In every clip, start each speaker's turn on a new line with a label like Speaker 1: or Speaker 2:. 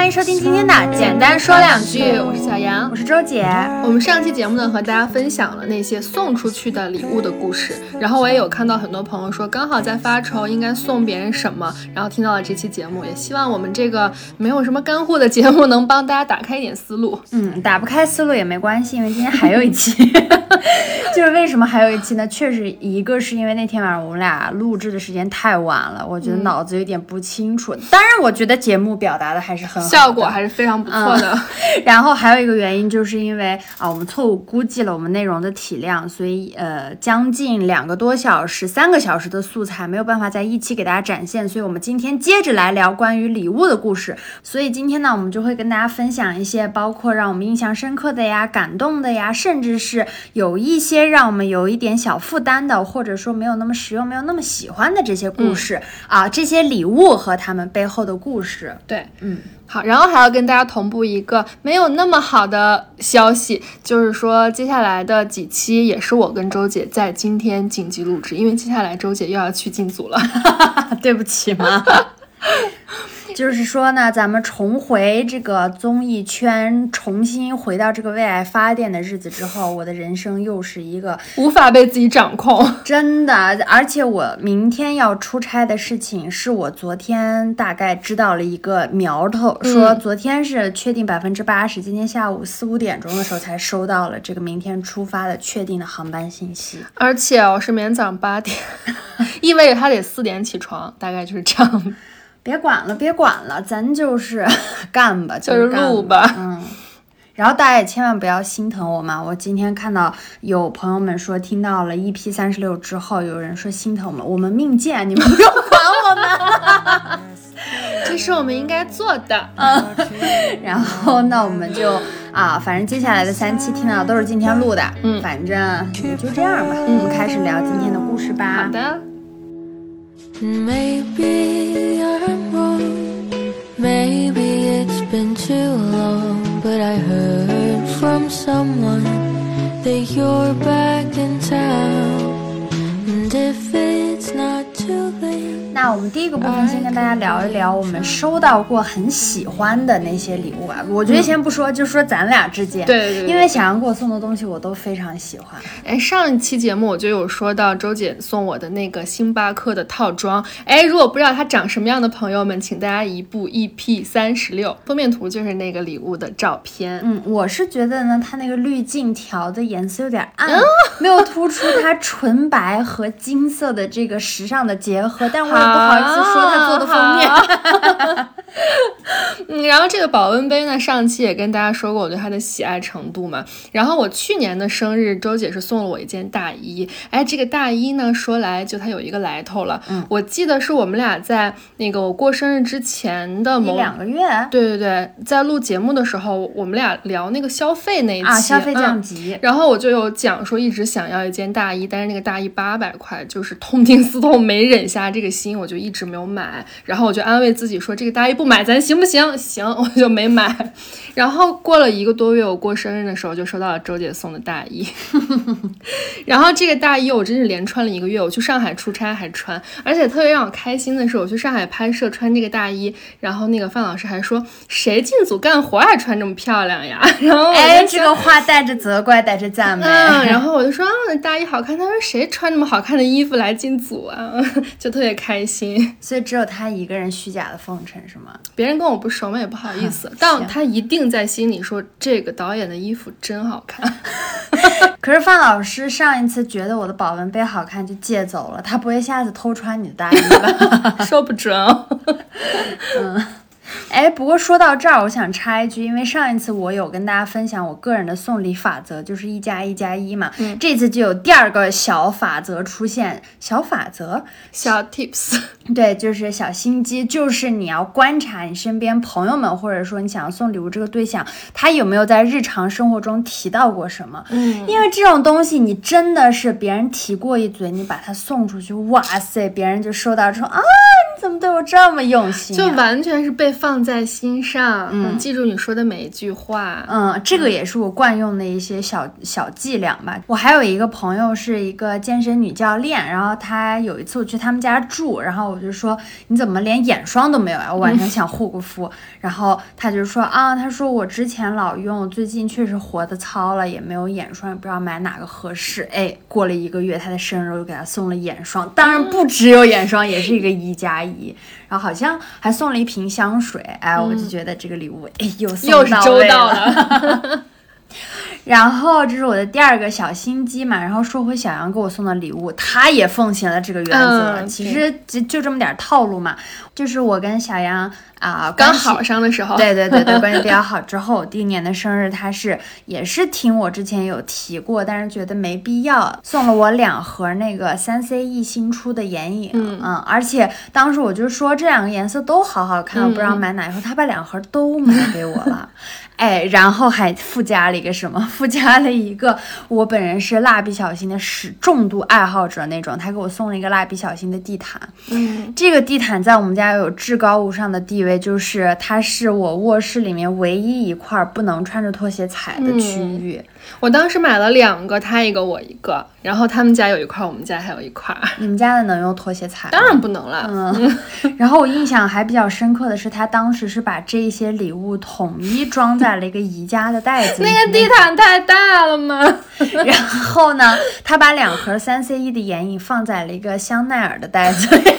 Speaker 1: 欢迎收听今天的简单说两句，
Speaker 2: 我是小杨，
Speaker 1: 我是周姐。
Speaker 2: 我们上期节目呢，和大家分享了那些送出去的礼物的故事，然后我也有看到很多朋友说，刚好在发愁应该送别人什么，然后听到了这期节目，也希望我们这个没有什么干货的节目能帮大家打开一点思路。
Speaker 1: 嗯，打不开思路也没关系，因为今天还有一期。就是为什么还有一期呢？确实，一个是因为那天晚上我们俩录制的时间太晚了，我觉得脑子有点不清楚。当然，我觉得节目表达的还是很好，
Speaker 2: 效果还是非常不错的。
Speaker 1: 然后还有一个原因，就是因为啊，我们错误估计了我们内容的体量，所以呃，将近两个多小时、三个小时的素材没有办法在一期给大家展现，所以我们今天接着来聊关于礼物的故事。所以今天呢，我们就会跟大家分享一些包括让我们印象深刻的呀、感动的呀，甚至是有一些让我们有一点小负担的，或者说没有那么实用、没有那么喜欢的这些故事啊，这些礼物和他们背后的故事。
Speaker 2: 对，嗯。好，然后还要跟大家同步一个没有那么好的消息，就是说接下来的几期也是我跟周姐在今天紧急录制，因为接下来周姐又要去进组了，
Speaker 1: 对不起嘛。就是说呢，咱们重回这个综艺圈，重新回到这个为爱发电的日子之后，我的人生又是一个
Speaker 2: 无法被自己掌控，
Speaker 1: 真的。而且我明天要出差的事情，是我昨天大概知道了一个苗头，说昨天是确定百分之八十，今天下午四五点钟的时候才收到了这个明天出发的确定的航班信息。
Speaker 2: 而且我是明天早上八点，意味着他得四点起床，大概就是这样。
Speaker 1: 别管了，别管了，咱就是 干吧，
Speaker 2: 就是录吧。
Speaker 1: 嗯，然后大家也千万不要心疼我嘛。我今天看到有朋友们说听到了 EP 三十六之后，有人说心疼我们，我们命贱，你们不用管我们。
Speaker 2: 这是我们应该做的。
Speaker 1: 嗯，然后那我们就啊，反正接下来的三期听到都是今天录的。嗯，反正也就这样吧。我们开始聊今天的故事吧。
Speaker 2: 好的。
Speaker 3: Maybe I'm wrong, maybe it's been too long, but I heard from someone that you're back in town. And if it's not too.
Speaker 1: 那我们第一个部分先跟大家聊一聊我们收到过很喜欢的那些礼物吧。我觉得先不说，就说咱俩之间，
Speaker 2: 对对，
Speaker 1: 因为小杨给我送的东西我都非常喜欢。
Speaker 2: 哎，上一期节目我就有说到周姐送我的那个星巴克的套装。哎，如果不知道它长什么样的朋友们，请大家移步 EP 三十六，封面图就是那个礼物的照片。
Speaker 1: 嗯，我是觉得呢，它那个滤镜调的颜色有点暗，没有突出它纯白和金色的这个时尚的结合，但我也。不好意思说他做的封面，
Speaker 2: 嗯，然后这个保温杯呢，上期也跟大家说过我对它的喜爱程度嘛。然后我去年的生日，周姐是送了我一件大衣，哎，这个大衣呢，说来就它有一个来头了。嗯，我记得是我们俩在那个我过生日之前的某
Speaker 1: 两个月，
Speaker 2: 对对对，在录节目的时候，我们俩聊那个消费那一期
Speaker 1: 啊，消费降级。
Speaker 2: 然后我就有讲说，一直想要一件大衣，但是那个大衣八百块，就是痛定思痛，没忍下这个心。我就一直没有买，然后我就安慰自己说这个大衣不买咱行不行？行，我就没买。然后过了一个多月，我过生日的时候就收到了周姐送的大衣。然后这个大衣我真是连穿了一个月，我去上海出差还穿，而且特别让我开心的是，我去上海拍摄穿这个大衣，然后那个范老师还说谁进组干活还穿这么漂亮呀？然后
Speaker 1: 哎，这个话带着责怪，带着赞美。
Speaker 2: 嗯，然后我就说啊，大衣好看。他说谁穿那么好看的衣服来进组啊？就特别开心。心，
Speaker 1: 所以只有他一个人虚假的奉承是吗？
Speaker 2: 别人跟我不熟嘛，也不好意思。但他一定在心里说这个导演的衣服真好看。
Speaker 1: 可是范老师上一次觉得我的保温杯好看就借走了，他不会下次偷穿你的大衣吧？
Speaker 2: 说不准。
Speaker 1: 嗯。哎，不过说到这儿，我想插一句，因为上一次我有跟大家分享我个人的送礼法则，就是一加一加一嘛。嗯，这次就有第二个小法则出现，小法则，
Speaker 2: 小 tips，
Speaker 1: 对，就是小心机，就是你要观察你身边朋友们，或者说你想要送礼物这个对象，他有没有在日常生活中提到过什么。嗯，因为这种东西，你真的是别人提过一嘴，你把它送出去，哇塞，别人就收到之后啊，你怎么对我这么用心？
Speaker 2: 就完全是被放。放在心上，
Speaker 1: 嗯
Speaker 2: 记住你说的每一句话。
Speaker 1: 嗯，这个也是我惯用的一些小小伎俩吧。我还有一个朋友是一个健身女教练，然后她有一次我去他们家住，然后我就说你怎么连眼霜都没有呀？我晚上想护个肤，然后她就说啊，她说我之前老用，最近确实活的糙了，也没有眼霜，也不知道买哪个合适。哎，过了一个月，她的生日我就给她送了眼霜，当然不只有眼霜，也是一个一加一，然后好像还送了一瓶香水。哎，我就觉得这个礼物，哎，又
Speaker 2: 又是周
Speaker 1: 到了。
Speaker 2: 了，
Speaker 1: 然后这是我的第二个小心机嘛，然后说回小杨给我送的礼物，他也奉行了这个原则。
Speaker 2: 嗯
Speaker 1: 其实就就这么点套路嘛，就是我跟小杨啊、
Speaker 2: 刚好上的时候，
Speaker 1: 对对对对，关系比较好。之后第一年的生日，他是也是听我之前有提过，但是觉得没必要，送了我两盒那个三 CE 新出的眼影，
Speaker 2: 嗯
Speaker 1: 而且当时我就说这两个颜色都好好看，我不知道
Speaker 2: 嗯
Speaker 1: 买哪一盒，他把两盒都买给我了。哎，然后还附加了一个什么？附加了一个我本人是蜡笔小新的始重度爱好者那种，他给我送了一个蜡笔小新的地毯。
Speaker 2: 嗯，
Speaker 1: 这个地毯在我们家有至高无上的地位，就是它是我卧室里面唯一一块不能穿着拖鞋踩的区域。
Speaker 2: 我当时买了两个，他一个我一个，然后他们家有一块，我们家还有一块，
Speaker 1: 你们家的能用拖鞋踩？
Speaker 2: 当然不能了。
Speaker 1: 嗯，然后我印象还比较深刻的是，他当时是把这些礼物统一装在了一个宜家的袋子里。
Speaker 2: 那个地毯太大了吗？
Speaker 1: 然后呢，他把两盒三 C E 的眼影放在了一个香奈儿的袋子里。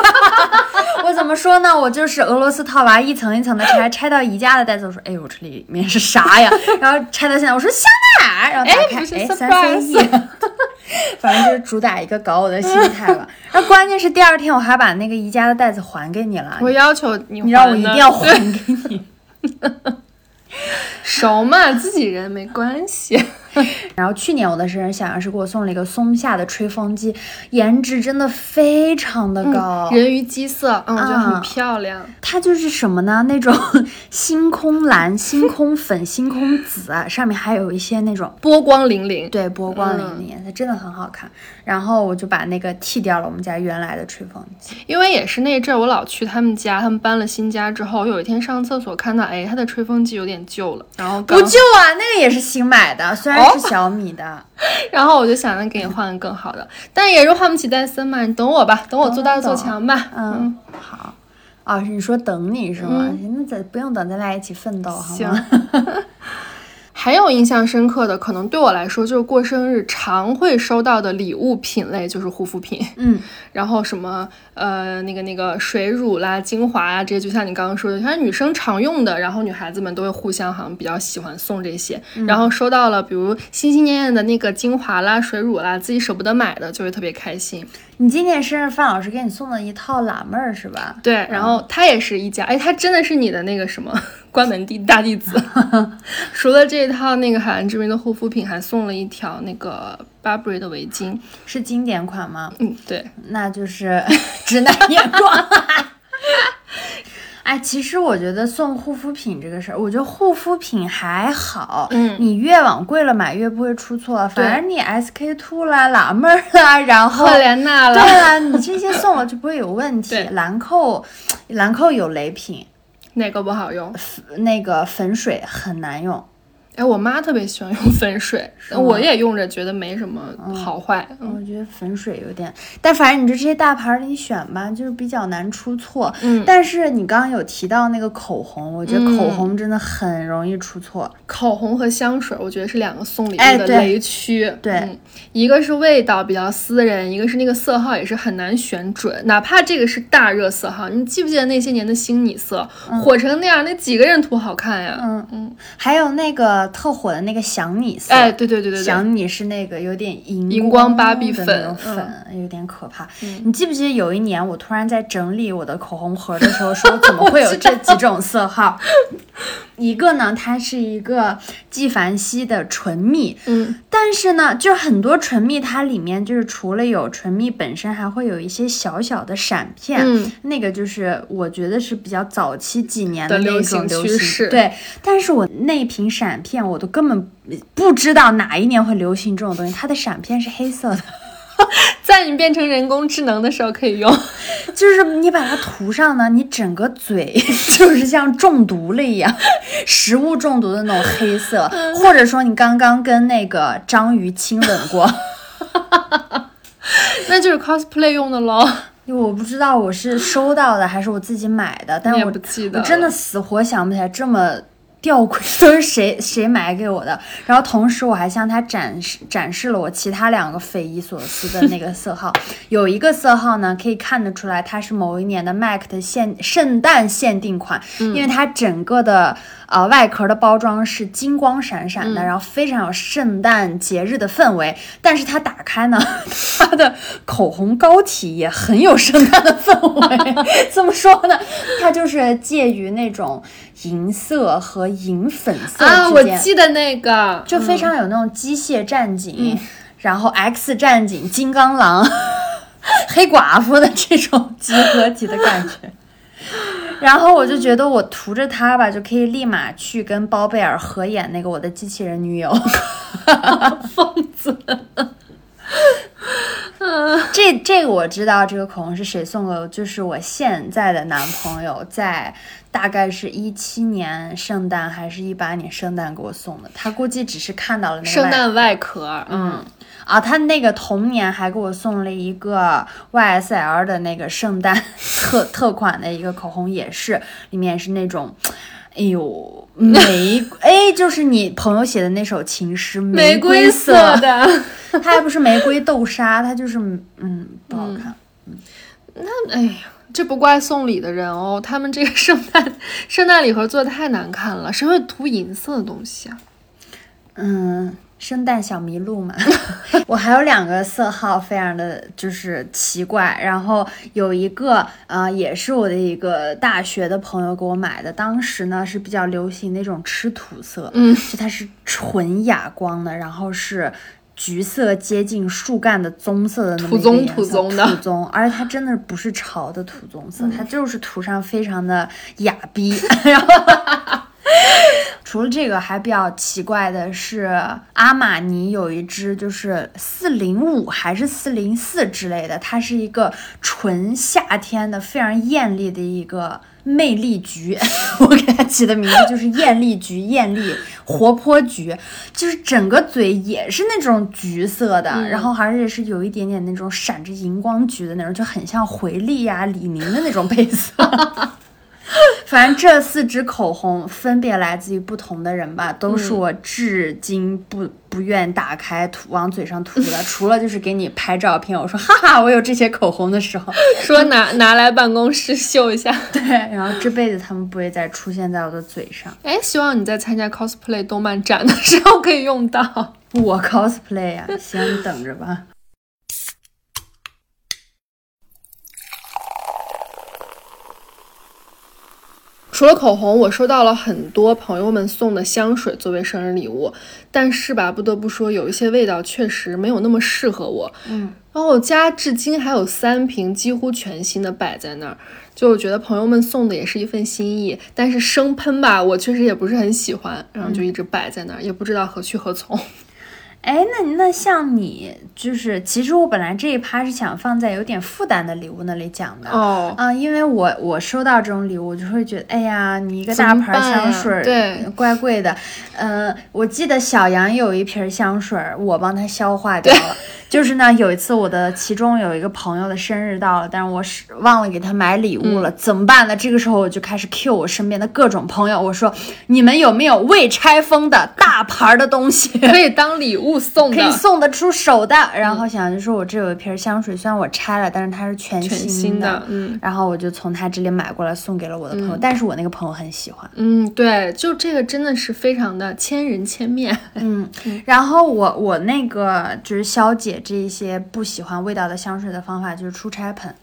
Speaker 1: 我怎么说呢？我就是俄罗斯套娃，一层一层的拆，拆到宜家的袋子，我说，哎呦，这里面是啥呀？然后拆到现在，我说香奈儿，然后打开，哎，三 C E，反正就是主打一个搞我的心态吧。然后关键是第二天我还把那个宜家的袋子还给你了，
Speaker 2: 我要求你，
Speaker 1: 你让我一定要还给你。
Speaker 2: 熟嘛，自己人没关系。
Speaker 1: 然后去年我的生日，小杨是给我送了一个松下的吹风机，颜值真的非常的高。
Speaker 2: 人鱼基色，嗯，我觉得
Speaker 1: 啊
Speaker 2: 很漂亮。
Speaker 1: 它就是什么呢？那种 星空蓝、星空粉、星空紫啊，上面还有一些那种
Speaker 2: 波光粼粼。
Speaker 1: 对波光粼
Speaker 2: 嗯
Speaker 1: 粼，它真的很好看。然后我就把那个剃掉了，我们家原来的吹风机。
Speaker 2: 因为也是那阵儿，我老去他们家，他们搬了新家之后，有一天上厕所看到，哎，他的吹风机有点旧了，然后
Speaker 1: 不旧啊，那个也是新买的，虽然是小米的。
Speaker 2: 然后我就想着给你换个更好的，但也是换不起戴森嘛，你等我吧，等我做大做强吧。
Speaker 1: 嗯，好。哦，你说等你是吗？那咱不用等，咱俩一起奋斗好吗？
Speaker 2: 还有印象深刻的，可能对我来说就是过生日常会收到的礼物品类就是护肤品，
Speaker 1: 嗯，
Speaker 2: 然后什么呃那个那个水乳啦、精华啊这些，就像你刚刚说的，像女生常用的，然后女孩子们都会互相好像比较喜欢送这些，然后收到了比如心心念念的那个精华啦、水乳啦，自己舍不得买的就会特别开心。
Speaker 1: 你今年生日，范老师给你送了一套辣妹儿是吧？
Speaker 2: 对，然后他也是一家，哎，他真的是你的那个什么 关门弟大弟子。除了这一套那个海蓝之谜的护肤品，还送了一条那个 Burberry 的围巾。
Speaker 1: 是经典款吗？
Speaker 2: 嗯，对，
Speaker 1: 那就是直男眼光。哎，其实我觉得送护肤品这个事儿，我觉得护肤品还好，
Speaker 2: 嗯
Speaker 1: 你越往贵了买越不会出错。反而你 SK two 啦、辣妹儿啦，然后
Speaker 2: 赫莲娜
Speaker 1: 对啊，你这些送了就不会有问题。兰蔻，兰蔻有雷品，
Speaker 2: 哪个不好用？
Speaker 1: 那个粉水很难用。
Speaker 2: 哎，我妈特别喜欢用粉水，我也用着，觉得没什么好坏。嗯
Speaker 1: 我觉得粉水有点，但反正你就这些大牌儿你选吧，就是比较难出错。
Speaker 2: 嗯，
Speaker 1: 但是你刚刚有提到那个口红，我觉得
Speaker 2: 嗯
Speaker 1: 口红真的很容易出错。
Speaker 2: 口红和香水，我觉得是两个送礼物的雷区。
Speaker 1: 对
Speaker 2: 嗯，一个是味道比较私人，一个是那个色号也是很难选准。哪怕这个是大热色号，你记不记得那些年的星你色、火成那样，那几个人涂好看呀？
Speaker 1: 嗯
Speaker 2: 嗯，
Speaker 1: 还有那个特火的那个想你色，
Speaker 2: 哎，对对对对对，
Speaker 1: 想你是那个有点荧
Speaker 2: 荧光芭
Speaker 1: 芭
Speaker 2: 比
Speaker 1: 粉
Speaker 2: 粉
Speaker 1: 有点可怕。你记不记得有一年我突然在整理我的口红盒的时候，说 怎么会有这几种色号？一个呢，它是一个纪梵希的唇蜜，
Speaker 2: 嗯，
Speaker 1: 但是呢，就很多唇蜜它里面就是除了有唇蜜本身，还会有一些小小的闪片，
Speaker 2: 嗯。
Speaker 1: 那个就是我觉得是比较早期几年
Speaker 2: 的
Speaker 1: 那种
Speaker 2: 流行
Speaker 1: 流行
Speaker 2: 趋势。
Speaker 1: 对，但是我那瓶闪片我都根本不知道哪一年会流行这种东西，它的闪片是黑色的。
Speaker 2: 在你变成人工智能的时候可以用。
Speaker 1: 就是你把它涂上呢，你整个嘴 就是像中毒了一样，食物中毒的那种黑色，或者说你刚刚跟那个章鱼亲吻过。
Speaker 2: 那就是 cosplay 用的喽。
Speaker 1: 因为我不知道我是收到的还是我自己买的，但是我
Speaker 2: 不记得
Speaker 1: 我真的死活想不起来这么吊诡都是谁 谁买给我的。然后同时我还向他展示展示了我其他两个匪夷所思的那个色号，有一个色号呢可以看得出来它是某一年的 MAC 的限圣诞限定款，因为它整个的呃外壳的包装是金光闪闪的，然后非常有圣诞节日的氛围。但是它打开呢，它的口红膏体也很有圣诞的氛围。怎么说呢？它就是介于那种银色和银粉色
Speaker 2: 啊，我
Speaker 1: 之间，
Speaker 2: 记得那个，
Speaker 1: 就非常有那种机械战警，然后 X 战警、金刚狼、黑寡妇的这种集合体的感觉。然后我就觉得我涂着它吧，就可以立马去跟包贝尔合演那个我的机器人女友。
Speaker 2: 疯子。
Speaker 1: 这这个我知道，这个口红是谁送给我，就是我现在的男朋友，在大概是一七年圣诞还是一八年圣诞给我送的。他估计只是看到了那个
Speaker 2: 圣诞外壳，嗯，
Speaker 1: 啊，他那个同年还给我送了一个 YSL 的那个圣诞 特特款的一个口红，也是里面是那种，哎呦，玫哎，就是你朋友写的那首情诗，
Speaker 2: 玫
Speaker 1: 瑰
Speaker 2: 色的。
Speaker 1: 它还不是玫瑰豆沙，它就是嗯不好看。
Speaker 2: 那哎呀，这不怪送礼的人哦，他们这个圣诞圣诞礼盒做的太难看了，谁会涂银色的东西啊？
Speaker 1: 嗯，圣诞小麋鹿嘛。我还有两个色号，非常的就是奇怪。然后有一个呃，也是我的一个大学的朋友给我买的，当时呢是比较流行那种吃土色，
Speaker 2: 嗯，
Speaker 1: 就它是纯哑光的，然后是。橘色接近树干的棕色的那么
Speaker 2: 土棕
Speaker 1: 一个颜色
Speaker 2: 土棕的
Speaker 1: 土棕，而且它真的不是潮的土棕色，它就是涂上非常的哑逼，然 后除了这个，还比较奇怪的是，阿玛尼有一支就是四零五还是四零四之类的，它是一个纯夏天的非常艳丽的一个魅力橘，我给它起的名字就是艳丽橘，艳丽活泼橘，就是整个嘴也是那种橘色的，然后而且是有一点点那种闪着荧光橘的那种，就很像回力呀、李宁的那种配色。反正这四支口红分别来自于不同的人吧，都是我至今不不愿打开涂往嘴上涂的，除了就是给你拍照片，我说哈哈，我有这些口红的时候，
Speaker 2: 说拿拿来办公室秀一下。
Speaker 1: 对，然后这辈子他们不会再出现在我的嘴上。
Speaker 2: 哎，希望你在参加 cosplay 动漫展的时候可以用到。
Speaker 1: 我 cosplay 呀、行，你等着吧。
Speaker 2: 除了口红，我收到了很多朋友们送的香水作为生日礼物，但是吧，不得不说，有一些味道确实没有那么适合我。
Speaker 1: 嗯，
Speaker 2: 然后我家至今还有三瓶几乎全新的摆在那儿，就我觉得朋友们送的也是一份心意，但是生喷吧，我确实也不是很喜欢，然后就一直摆在那儿，也不知道何去何从。
Speaker 1: 哎，那那像你就是，其实我本来这一趴是想放在有点负担的礼物那里讲的。
Speaker 2: 哦，
Speaker 1: 啊、因为我我收到这种礼物，我就会觉得，哎呀，你一个大牌香水儿，
Speaker 2: 对
Speaker 1: 怪贵的。呃，我记得小杨有一瓶香水儿，我帮他消化掉了。就是呢，有一次我的其中有一个朋友的生日到了，但是我是忘了给他买礼物了，
Speaker 2: 嗯
Speaker 1: 怎么办呢？这个时候我就开始 Q 我身边的各种朋友，我说你们有没有未拆封的大牌儿的东西？
Speaker 2: 可以当礼物送的，
Speaker 1: 可以送得出手的。然后想就说，我这有一瓶香水，虽然我拆了，但是它是全
Speaker 2: 全
Speaker 1: 新
Speaker 2: 新的，嗯。
Speaker 1: 然后我就从他这里买过来送给了我的朋友，但是我那个朋友很喜欢。
Speaker 2: 嗯，对，就这个真的是非常的千人千面。
Speaker 1: 嗯，然后我我那个就是消解这一些不喜欢味道的香水的方法就是出差喷。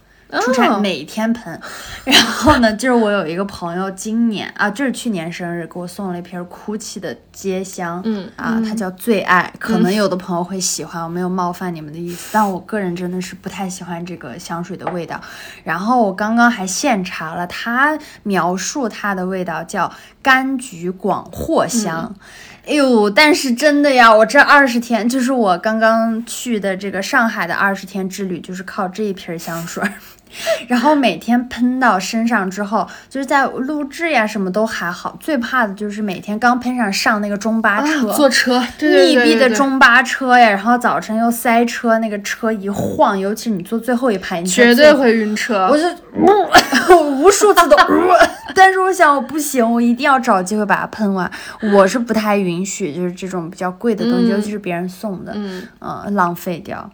Speaker 1: 出差
Speaker 2: 哦
Speaker 1: 每天喷。然后呢，就是我有一个朋友，今年啊，就是去年生日给我送了一瓶 GUCCI 的街香，
Speaker 2: 嗯
Speaker 1: 啊，它叫最爱。可能有的朋友会喜欢，我没有冒犯你们的意思，但我个人真的是不太喜欢这个香水的味道。然后我刚刚还现查了，它描述它的味道叫柑橘广藿香。哎呦，但是真的呀，我这二十天，就是我刚刚去的这个上海的二十天之旅，就是靠这一瓶香水儿。然后每天喷到身上之后，就是在录制呀什么都还好，最怕的就是每天刚喷上上那个中巴车，
Speaker 2: 啊坐车，对对
Speaker 1: 密闭
Speaker 2: 对对对
Speaker 1: 的中巴车呀，然后早晨又塞车，那个车一晃，尤其你坐最后一排，你
Speaker 2: 绝对会晕车。
Speaker 1: 我就呜 无数次都，但是我想我不行，我一定要找机会把它喷完。我是不太允许，就是这种比较贵的东西，
Speaker 2: 嗯
Speaker 1: 尤其是别人送的，
Speaker 2: 嗯，
Speaker 1: 嗯，浪费掉。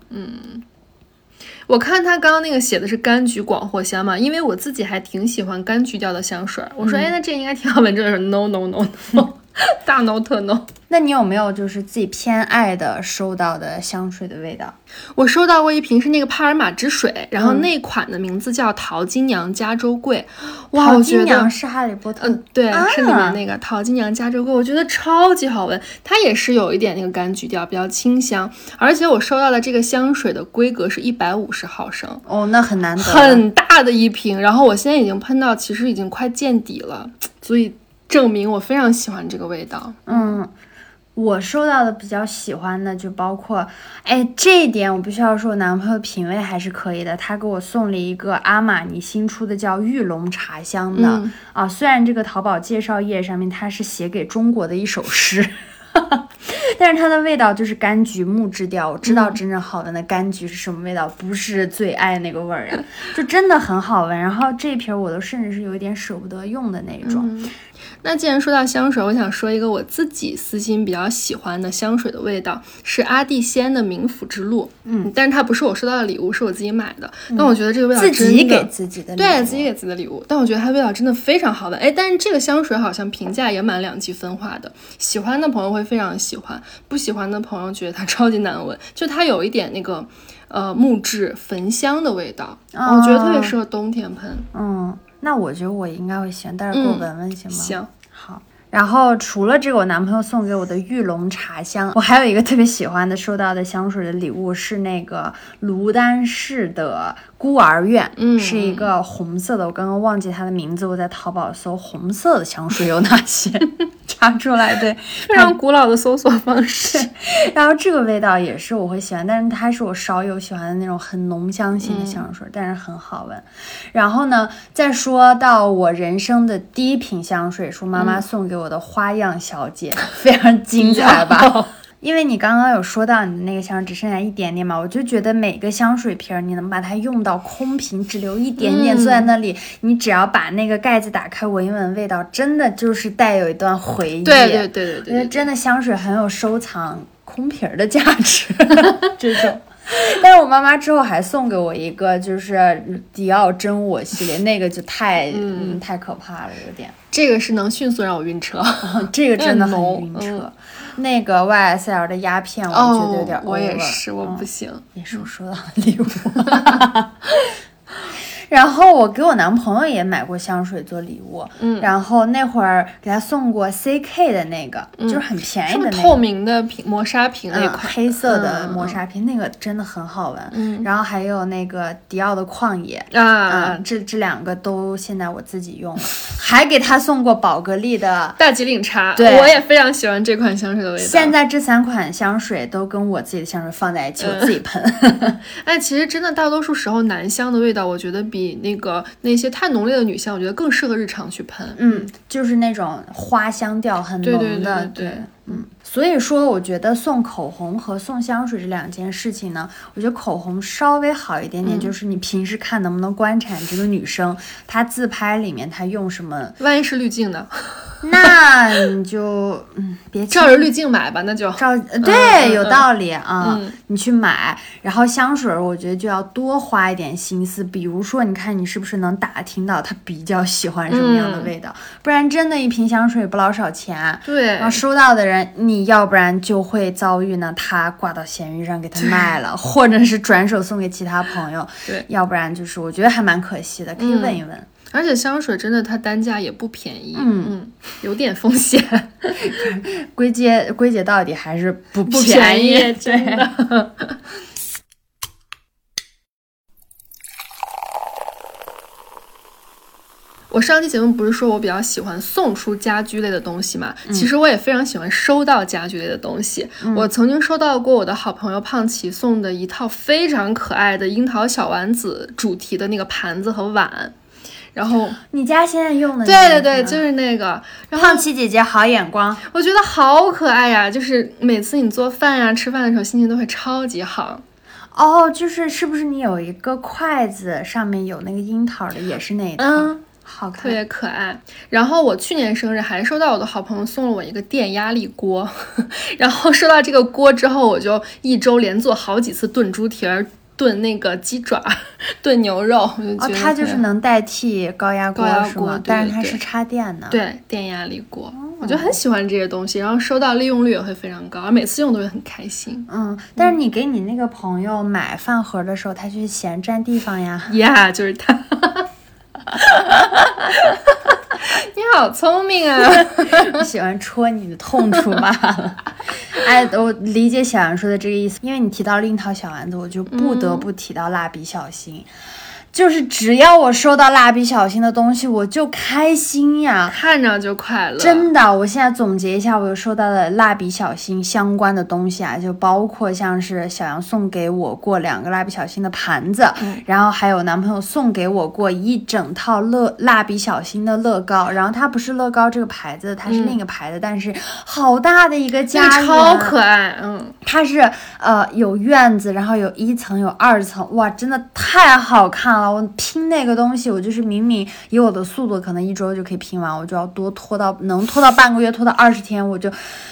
Speaker 2: 我看他刚刚那个写的是柑橘广藿香嘛，因为我自己还挺喜欢柑橘调的香水儿。我说，哎，那这应该挺好闻。这是 no no no no，大 no 特 no。
Speaker 1: 那你有没有就是自己偏爱的收到的香水的味道？
Speaker 2: 我收到过一瓶是那个帕尔玛之水，然后
Speaker 1: 嗯
Speaker 2: 那款的名字叫桃金娘加州桂。哇，
Speaker 1: 桃
Speaker 2: 我觉得
Speaker 1: 金娘是哈利波特，
Speaker 2: 嗯，对，
Speaker 1: 啊
Speaker 2: 是里面那个桃金娘加州桂，我觉得超级好闻。它也是有一点那个柑橘调，比较清香。而且我收到的这个香水的规格是一百五十毫升，
Speaker 1: 哦，那很难得。
Speaker 2: 很大的一瓶。然后我现在已经喷到，其实已经快见底了，所以证明我非常喜欢这个味道。
Speaker 1: 嗯，我收到的比较喜欢的就包括，哎，这一点我必须要说，我男朋友品味还是可以的。他给我送了一个阿玛尼新出的叫玉龙茶香的、
Speaker 2: 嗯
Speaker 1: 啊，虽然这个淘宝介绍页上面它是写给中国的一首诗。但是它的味道就是柑橘木质调，我知道真正好闻的柑橘是什么味道，不是最爱那个味儿啊，就真的很好闻。然后这一瓶我都甚至是有一点舍不得用的那种。
Speaker 2: 那既然说到香水，我想说一个我自己私心比较喜欢的香水的味道，是阿蒂仙的冥府之路。
Speaker 1: 嗯，
Speaker 2: 但是它不是我收到的礼物，是我自己买的。但我觉得这个味道
Speaker 1: 自己给自己的
Speaker 2: 对自己给自己的礼物，但我觉得它味道真的非常好闻。哎，但是这个香水好像评价也蛮两极分化的，喜欢的朋友会非常喜欢，不喜欢的朋友觉得它 超级难闻，就它有一点那个呃木质焚香的味道，我觉得特别适合冬天喷。
Speaker 1: 嗯，那我觉得我应该会喜欢，但是给我
Speaker 2: 嗯
Speaker 1: 闻闻行吗？
Speaker 2: 行，
Speaker 1: 好。然后除了这个，我男朋友送给我的玉龙茶香，我还有一个特别喜欢的收到的香水的礼物是那个卢丹氏的孤儿院，
Speaker 2: 嗯
Speaker 1: 是一个红色的，我刚刚忘记它的名字，我在淘宝搜红色的香水有哪些，查出来对，
Speaker 2: 非常古老的搜索方式。
Speaker 1: 然后这个味道也是我会喜欢，但是它是我少有喜欢的那种很浓香型的香水，但是很好闻。然后呢，再说到我人生的第一瓶香水，是妈妈送给我的花样小姐，非常精彩吧？因为你刚刚有说到你的那个香水只剩下一点点嘛，我就觉得每个香水瓶儿你能把它用到空瓶，只留一点点，
Speaker 2: 嗯
Speaker 1: 坐在那里，你只要把那个盖子打开闻一闻，味道真的就是带有一段回忆。
Speaker 2: 对对对对
Speaker 1: 我觉得
Speaker 2: 对对，
Speaker 1: 真的香水很有收藏空瓶儿的价值，这种。但是我妈妈之后还送给我一个，就是迪奥真我系列，那个就太嗯太可怕了，有点。
Speaker 2: 这个是能迅速让我晕车。
Speaker 1: 这个真的很晕车。
Speaker 2: 嗯
Speaker 1: 那个 YSL 的鸦片，我觉得有点
Speaker 2: 我也是，我
Speaker 1: 嗯
Speaker 2: 不行。
Speaker 1: 你是我收到的礼物。然后我给我男朋友也买过香水做礼物，
Speaker 2: 嗯
Speaker 1: 然后那会儿给他送过 CK 的那个，就是很便宜的那个，
Speaker 2: 透明的瓶磨砂瓶那
Speaker 1: 嗯，
Speaker 2: 款？
Speaker 1: 黑色的
Speaker 2: 嗯
Speaker 1: 磨砂瓶，那个真的很好闻。
Speaker 2: 嗯
Speaker 1: 然后还有那个迪奥的旷野。
Speaker 2: 啊
Speaker 1: 啊，，这这两个都现在我自己用了，还给他送过宝格丽的。
Speaker 2: 大吉岭茶，
Speaker 1: 对
Speaker 2: 我也非常喜欢这款香水的味道。
Speaker 1: 现在这三款香水都跟我自己的香水放在一起，我自己喷。
Speaker 2: 哎，其实真的大多数时候男香的味道，我觉得比那个那些太浓烈的女香，我觉得更适合日常去喷。
Speaker 1: 嗯，就是那种花香调很浓的，
Speaker 2: 对对对对对
Speaker 1: 嗯。所以说，我觉得送口红和送香水这两件事情呢，我觉得口红稍微好一点点，
Speaker 2: 嗯
Speaker 1: 就是你平时看能不能观察你这个女生，她自拍里面她用什么
Speaker 2: 万一是滤镜呢？
Speaker 1: 那你就嗯别
Speaker 2: 照着滤镜买吧，那就
Speaker 1: 照对，有
Speaker 2: 嗯
Speaker 1: 道理啊。
Speaker 2: 嗯
Speaker 1: 你去买，然后香水儿，我觉得就要多花一点心思。比如说，你看你是不是能打听到他比较喜欢什么样的
Speaker 2: 嗯
Speaker 1: 味道，不然真的一瓶香水不老少钱。
Speaker 2: 对
Speaker 1: 然后收到的人，你要不然就会遭遇呢，他挂到闲鱼上给他卖了，或者是转手送给其他朋友，
Speaker 2: 对。
Speaker 1: 要不然就是我觉得还蛮可惜的，可以
Speaker 2: 嗯
Speaker 1: 问一问。
Speaker 2: 而且香水真的它单价也不便宜，
Speaker 1: 嗯。
Speaker 2: 嗯，有点风险，
Speaker 1: 归结归结到底还是不
Speaker 2: 不
Speaker 1: 便
Speaker 2: 便宜，
Speaker 1: 对
Speaker 2: 真的。我上期节目不是说我比较喜欢送出家居类的东西嘛？其实我也非常喜欢收到家居类的东西。我曾经收到过我的好朋友胖琪送的一套非常可爱的樱桃小丸子主题的那个盘子和碗，然后
Speaker 1: 你家现在用的
Speaker 2: 对对对，就是那个，然后
Speaker 1: 胖琪姐姐好眼光。
Speaker 2: 我觉得好可爱呀！就是每次你做饭呀、吃饭的时候，心情都会超级好。
Speaker 1: 哦，就是是不是你有一个筷子上面有那个樱桃的，也是那一套？
Speaker 2: 嗯，
Speaker 1: 好看。
Speaker 2: 特别可爱。然后我去年生日还收到我的好朋友送了我一个电压力锅，然后收到这个锅之后，我就一周连做好几次炖猪蹄儿、炖那个鸡爪、炖牛肉，我就觉
Speaker 1: 哦，它就是能代替高压锅
Speaker 2: 高压
Speaker 1: 是吗？但是它是插电的。，
Speaker 2: 对电压力锅，我就很喜欢这些东西，然后收到利用率也会非常高，而每次用都会很开心。
Speaker 1: 嗯，但是你给你那个朋友买饭盒的时候，他就是嫌占地方呀。
Speaker 2: 呀、就是它。你好聪明啊！
Speaker 1: 喜欢戳你的痛处罢了。哎，我理解小杨说的这个意思，因为你提到另一套小丸子，我就不得不提到蜡笔小新。就是只要我收到蜡笔小新的东西，我就开心呀。
Speaker 2: 看着就快乐，
Speaker 1: 真的，我现在总结一下，我有收到的蜡笔小新相关的东西啊，就包括像是小杨送给我过两个蜡笔小新的盘子，然后还有男朋友送给我过一整套乐蜡笔小新的乐高，然后它不是乐高这个牌子，它是另一个牌子，但是好大的一个
Speaker 2: 那
Speaker 1: 家园，
Speaker 2: 超可爱，嗯，
Speaker 1: 它是呃有院子，然后有一层有二层，哇，真的太好看了！我拼那个东西，我就是明明以我的速度，可能一周就可以拼完，我就要多拖到能拖到半个月，拖到二十天，我就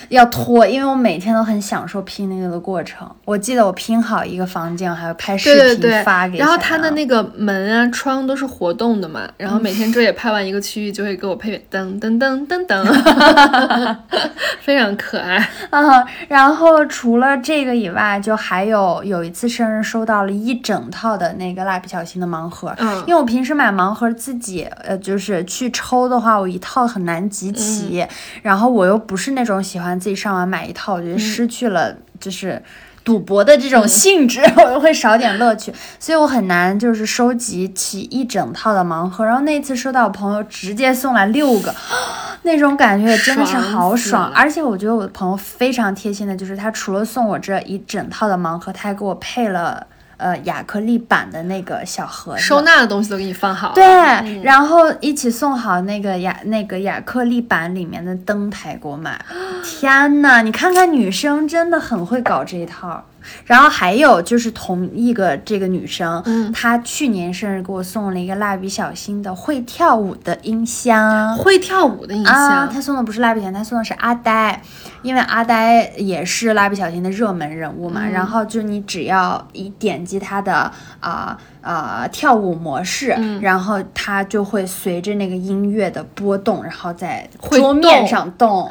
Speaker 1: 要拖，因为我每天都很享受拼那个的过程。我记得我拼好一个房间，我还要拍视频
Speaker 2: 对对对，
Speaker 1: 发给
Speaker 2: 然后
Speaker 1: 小杨
Speaker 2: 它的那个门啊窗都是活动的嘛，然后每天 周也拍完一个区域，就会给我配乐噔噔噔噔噔，非常可爱。
Speaker 1: 啊，然后除了这个以外，就还有有一次生日收到了一整套的那个蜡笔小新的盲盒，
Speaker 2: 嗯。
Speaker 1: 因为我平时买盲盒自己呃就是去抽的话，我一套很难集齐，然后我又不是那种喜欢自己上网买一套，我觉得失去了就是。赌博的这种性质，我又会少点乐趣，所以我很难就是收集起一整套的盲盒。然后那次收到我朋友直接送来六个，那种感觉也真的是好
Speaker 2: 死
Speaker 1: 爽，而且我觉得我的朋友非常贴心的，就是他除了送我这一整套的盲盒，他还给我配了呃亚克力板的那个小盒子，
Speaker 2: 收纳的东西都给你放好了，
Speaker 1: 对，然后一起送好那个亚那个亚克力板里面的灯台给我买。天呐，你看看女生真的很会搞这一套。然后还有就是同一个这个女生，
Speaker 2: 嗯
Speaker 1: 她去年生日给我送了一个蜡笔小新的会跳舞的音箱。
Speaker 2: 会跳舞的音
Speaker 1: 啊，
Speaker 2: 箱，
Speaker 1: 她送的不是蜡笔小新，她送的是阿呆，因为阿呆也是蜡笔小新的热门人物嘛。
Speaker 2: 嗯
Speaker 1: 然后就你只要一点击他的啊呃跳舞模式，
Speaker 2: 嗯
Speaker 1: 然后它就会随着那个音乐的波动，然后在桌面上动，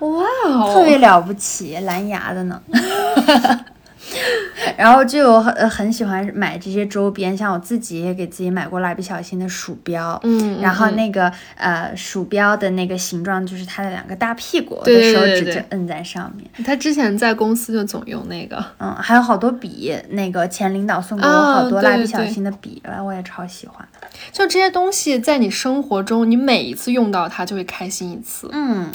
Speaker 2: 哇哦，
Speaker 1: 特别了不起，蓝牙的呢。然后就有很呃很喜欢买这些周边，像我自己也给自己买过蜡笔小新的鼠标，
Speaker 2: 嗯，
Speaker 1: 然后
Speaker 2: 嗯
Speaker 1: 那个呃鼠标的那个形状就是它的两个大屁股，我
Speaker 2: 对
Speaker 1: 的手指就摁在上面。
Speaker 2: 他之前在公司就总用那个，
Speaker 1: 嗯，还有好多笔，那个前领导送给我
Speaker 2: 啊
Speaker 1: 好多蜡笔小新的笔，我也超喜欢。
Speaker 2: 就这些东西在你生活中，你每一次用到它就会开心一次。
Speaker 1: 嗯，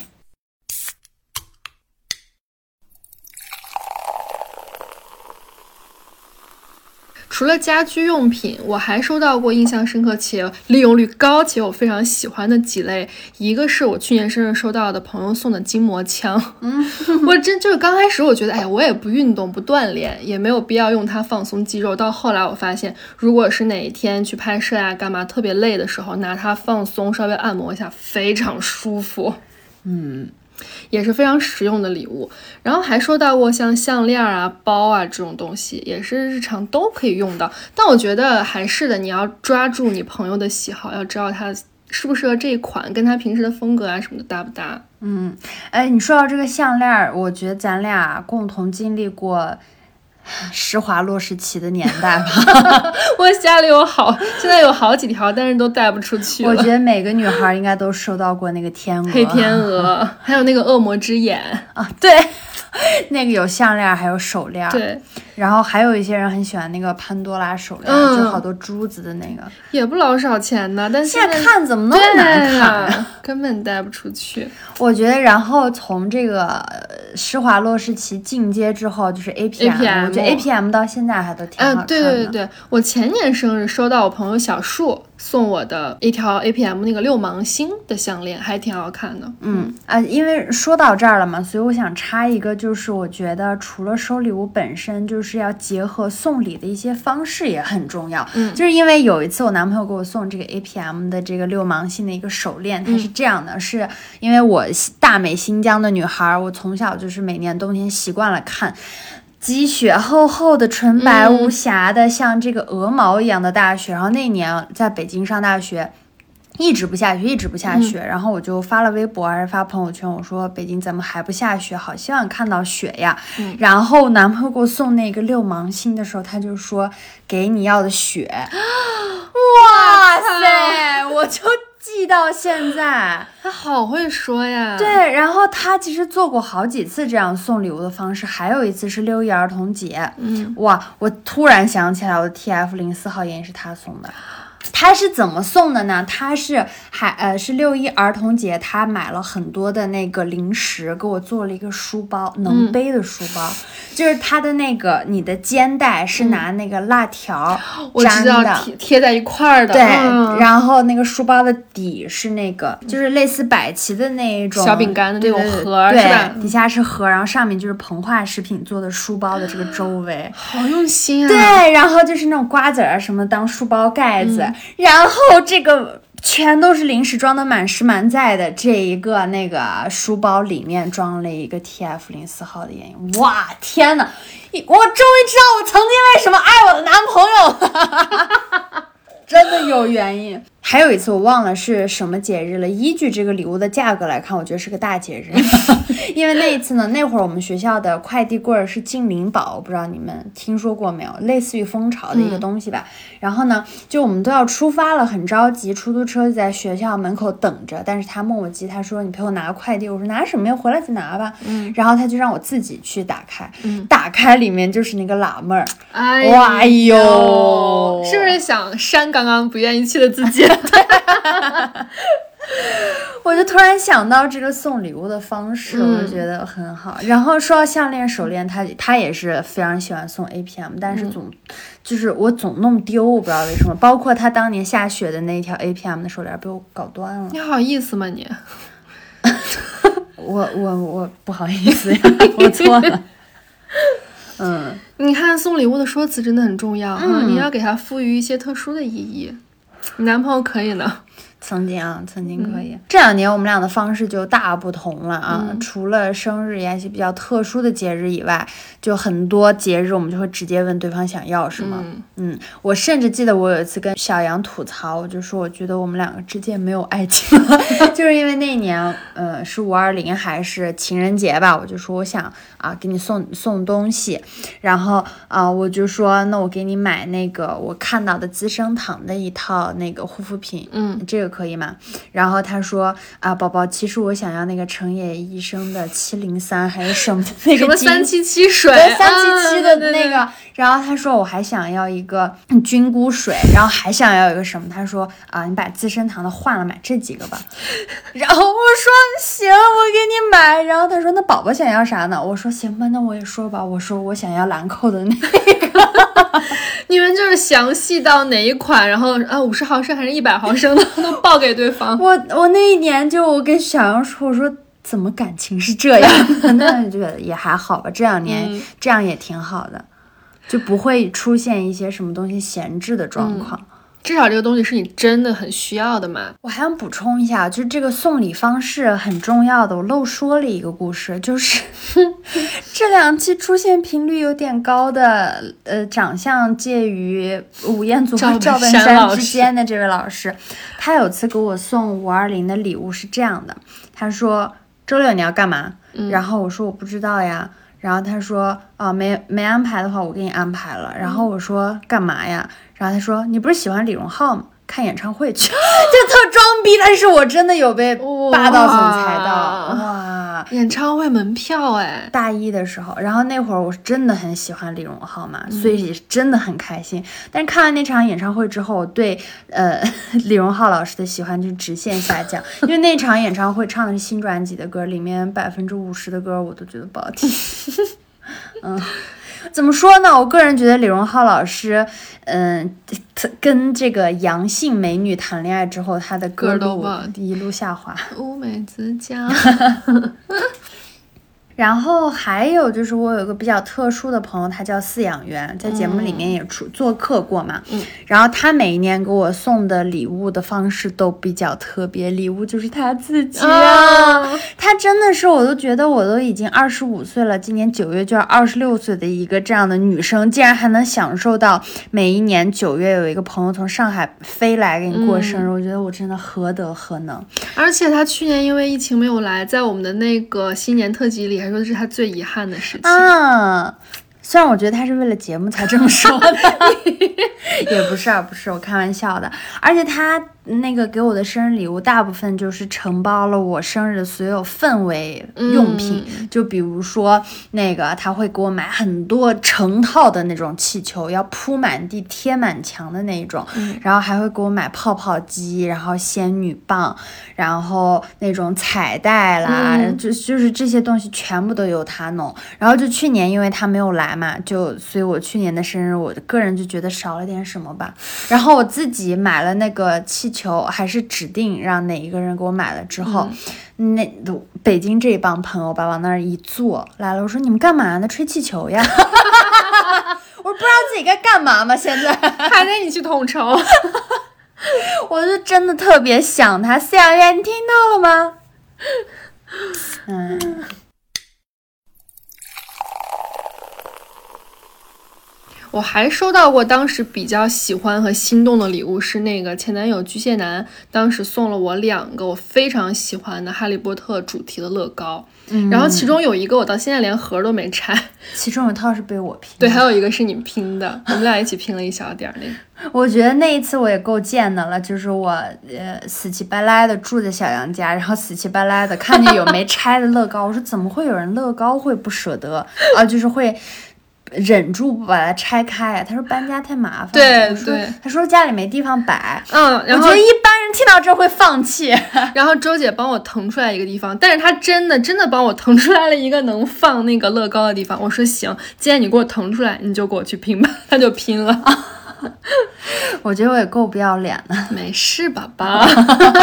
Speaker 2: 除了家居用品，我还收到过印象深刻且利用率高且我非常喜欢的几类。一个是我去年生日收到的朋友送的筋膜枪，嗯，我真就是刚开始我觉得，哎呀，我也不运动不锻炼，也没有必要用它放松肌肉。到后来我发现，如果是哪一天去拍摄呀、干嘛特别累的时候，拿它放松，稍微按摩一下，非常舒服。
Speaker 1: 嗯，
Speaker 2: 也是非常实用的礼物。然后还说到过像项链啊、包啊这种东西，也是日常都可以用到。但我觉得还是的，你要抓住你朋友的喜好，要知道他适不适合这一款，跟他平时的风格啊什么的搭不搭。
Speaker 1: 嗯哎，你说到这个项链，我觉得咱俩共同经历过 施华洛世奇的年代吧。
Speaker 2: 我家里有好，现在有好几条，但是都带不出去。
Speaker 1: 我觉得每个女孩儿应该都收到过那个天鹅。
Speaker 2: 黑天鹅，还有那个恶魔之眼，
Speaker 1: 啊，对，那个有项链儿，还有手链儿。，
Speaker 2: 对，
Speaker 1: 然后还有一些人很喜欢那个潘多拉手链就好多珠子的那个。
Speaker 2: 也不老少钱呢。但
Speaker 1: 现在
Speaker 2: 在
Speaker 1: 看怎么那么难看？
Speaker 2: 根本带不出去。
Speaker 1: 我觉得，然后从这个呃施华洛世奇进阶之后，就是 APM，,
Speaker 2: APM
Speaker 1: 我觉得 APM 到现在还都挺好看
Speaker 2: 嗯，
Speaker 1: 的。
Speaker 2: 对对对对，我前年生日收到我朋友小树送我的一条 APM 那个六芒星的项链，还挺好看的。
Speaker 1: 嗯啊，因为说到这儿了嘛，所以我想插一个，就是我觉得除了收礼物本身，就是要结合送礼的一些方式也很重要。
Speaker 2: 嗯
Speaker 1: 就是因为有一次我男朋友给我送这个 APM 的这个六芒星的一个手链，它是这样的，是因为我大美新疆的女孩儿，我从小就是每年冬天习惯了看。积雪厚厚的、纯白无瑕的，像这个鹅毛一样的大雪。然后那年在北京上大学，一直不下雪，一直不下雪。然后我就发了微博还是发朋友圈，我说北京怎么还不下雪？好希望看到雪呀。然后男朋友给我送那个六芒星的时候，他就说给你要的雪。哇塞，我就记到现在。
Speaker 2: 他好会说呀。
Speaker 1: 对，然后他其实做过好几次这样送礼物的方式，还有一次是六一儿童节。
Speaker 2: 嗯，
Speaker 1: 哇，我突然想起来，我的 TF 零四号烟是他送的。他是怎么送的呢？他是还呃是六一儿童节，他买了很多的那个零食，给我做了一个书包，能背的书包，就是它的那个你的肩带是拿那个辣条
Speaker 2: 我
Speaker 1: 粘的，
Speaker 2: 知道贴贴在一块儿的。
Speaker 1: 对，
Speaker 2: 嗯
Speaker 1: 然后那个书包的底是那个，就是类似百奇的那一种
Speaker 2: 小饼干的那种
Speaker 1: 对对对
Speaker 2: 盒儿
Speaker 1: 对底下是盒，然后上面就是膨化食品做的书包的这个周围。
Speaker 2: 好用心啊。
Speaker 1: 对，然后就是那种瓜子儿啊什么当书包盖子，
Speaker 2: 嗯
Speaker 1: 然后这个全都是零食装的满是满载的这一个那个书包里面装了一个 TF 零四号的眼影，哇天呐，我终于知道我曾经为什么爱我的男朋友了。真的有原因。还有一次我忘了是什么节日了，依据这个礼物的价格来看，我觉得是个大节日。因为那一次呢，那会儿我们学校的快递柜儿是精灵宝，我不知道你们听说过没有，类似于蜂巢的一个东西吧。然后呢，就我们都要出发了，很着急，出租车就在学校门口等着。但是他磨磨唧，他说你陪我拿个快递，我说拿什么呀？回来再拿吧。
Speaker 2: 嗯，
Speaker 1: 然后他就让我自己去打开，
Speaker 2: 嗯
Speaker 1: 打开里面就是那个喇妹儿。
Speaker 2: 哎
Speaker 1: 哇哟
Speaker 2: 是不是想扇刚刚不愿意去的自己？
Speaker 1: 我就突然想到这个送礼物的方式，
Speaker 2: 嗯
Speaker 1: 我就觉得很好。然后说到项链、手链，他他也是非常喜欢送 APM，但是总、就是我总弄丢，我不知道为什么。包括他当年下雪的那条 APM 的手链被我搞断了，
Speaker 2: 你好意思吗你？
Speaker 1: 我我我不好意思呀，我错了。嗯，
Speaker 2: 你看送礼物的说辞真的很重要你要给它赋予一些特殊的意义。你男朋友可以的？
Speaker 1: 曾经啊，曾经可以。这两年我们俩的方式就大不同了啊！
Speaker 2: 嗯
Speaker 1: 除了生日呀一些比较特殊的节日以外，就很多节日我们就会直接问对方想要什么。
Speaker 2: 嗯
Speaker 1: 嗯，我甚至记得我有一次跟小杨吐槽，我就说我觉得我们两个之间没有爱情了，就是因为那一年，呃，是五二零还是情人节吧，我就说我想啊给你送送东西，然后啊我就说那我给你买那个我看到的资生堂的一套那个护肤品，
Speaker 2: 嗯，
Speaker 1: 这个可以吗？然后他说啊宝宝，其实我想要那个成野医生的七零三还是什么那个
Speaker 2: 什么三七七水？
Speaker 1: 三七七的
Speaker 2: 啊对对对
Speaker 1: 那个，然后他说我还想要一个嗯菌菇水，然后还想要一个什么？他说啊，你把资生堂的换了，买这几个吧。然后我说行，我给你买。然后他说那宝宝想要啥呢？我说行吧，那我也说吧。我说我想要兰蔻的那个。
Speaker 2: 你们就是详细到哪一款，然后啊五十毫升还是一百毫升的 都报给对方。
Speaker 1: 我我那一年就我跟小杨说，我说怎么感情是这样的？那就觉得也还好吧，这两年、
Speaker 2: 嗯
Speaker 1: 这样也挺好的，就不会出现一些什么东西闲置的状况。
Speaker 2: 至少这个东西是你真的很需要的嘛。
Speaker 1: 我还想补充一下，就是这个送礼方式很重要的，我漏说了一个故事，就是 这两期出现频率有点高的，呃，长相介于吴彦祖和赵本
Speaker 2: 山
Speaker 1: 山之间的这位老师，他有次给我送五二零的礼物是这样的，他说周六你要干嘛？然后我说我不知道呀。然后他说啊，没没安排的话，我给你安排了。然后我说干嘛呀？然后他说你不是喜欢李荣浩吗？看演唱会去，就特装逼，但是我真的有被霸道总裁到
Speaker 2: 哇！演唱会门票哎，
Speaker 1: 大一的时候，然后那会儿我是真的很喜欢李荣浩嘛，所以也是真的很开心。但是看完那场演唱会之后，我对呃 李荣浩老师的喜欢就直线下降，因为那场演唱会唱的是新专辑的歌，里面百分之五十的歌我都觉得不好听。嗯，怎么说呢？我个人觉得李荣浩老师，嗯，他跟这个阳性美女谈恋爱之后，他的歌
Speaker 2: 歌都
Speaker 1: 路一路下滑。
Speaker 2: 乌梅子酱。
Speaker 1: 然后还有就是，我有一个比较特殊的朋友，他叫饲养员，在节目里面也出、做客过嘛。
Speaker 2: 嗯。
Speaker 1: 然后他每一年给我送的礼物的方式都比较特别，礼物就是他自己啊。
Speaker 2: 啊
Speaker 1: 他真的是，我都觉得我都已经二十五岁了，今年九月就要二十六岁的一个这样的女生，竟然还能享受到每一年九月有一个朋友从上海飞来给你过生日，我觉得我真的何德何能。
Speaker 2: 而且他去年因为疫情没有来，在我们的那个新年特辑里还说这是他最遗憾的事情。
Speaker 1: 嗯，虽然我觉得他是为了节目才这么说的，也不是啊，不是，我开玩笑的。而且他那个给我的生日礼物，大部分就是承包了我生日的所有氛围用品，就比如说那个他会给我买很多成套的那种气球，要铺满地、贴满墙的那种，然后还会给我买泡泡机，然后仙女棒，然后那种彩带啦，
Speaker 2: 嗯
Speaker 1: 就就是这些东西全部都由他弄。然后就去年因为他没有来嘛，就所以我去年的生日，我个人就觉得少了点什么吧。然后我自己买了那个气球，还是指定让哪一个人给我买了之后，那北京这帮朋友吧往那儿一坐来了，我说你们干嘛呢？吹气球呀？我不知道自己该干嘛吗，现在。
Speaker 2: 还得你去统筹。
Speaker 1: 我就真的特别想他，饲养员，你听到了吗？嗯，
Speaker 2: 我还收到过当时比较喜欢和心动的礼物，是那个前男友巨蟹男当时送了我两个我非常喜欢的哈利波特主题的乐高，然后其中有一个我到现在连盒都没拆，
Speaker 1: 其中有一套是被我拼的。
Speaker 2: 对，还有一个是你拼的，我们俩一起拼了一小点儿那个。
Speaker 1: 我觉得那一次我也够贱的了，就是我呃死乞白赖的住在小杨家，然后死乞白赖的看见有没拆的乐高，我说怎么会有人乐高会不舍得啊？就是会。忍住不把它拆开啊！他说搬家太麻烦。
Speaker 2: 对对
Speaker 1: 他说家里没地方摆。
Speaker 2: 嗯，
Speaker 1: 我
Speaker 2: 然后
Speaker 1: 觉得一般人听到这会放弃。
Speaker 2: 然后周姐帮我腾出来一个地方，但是她真的真的帮我腾出来了一个能放那个乐高的地方。我说行，既然你给我腾出来，你就给我去拼吧。她就拼了，
Speaker 1: 我觉得我也够不要脸的。
Speaker 2: 没事，宝宝。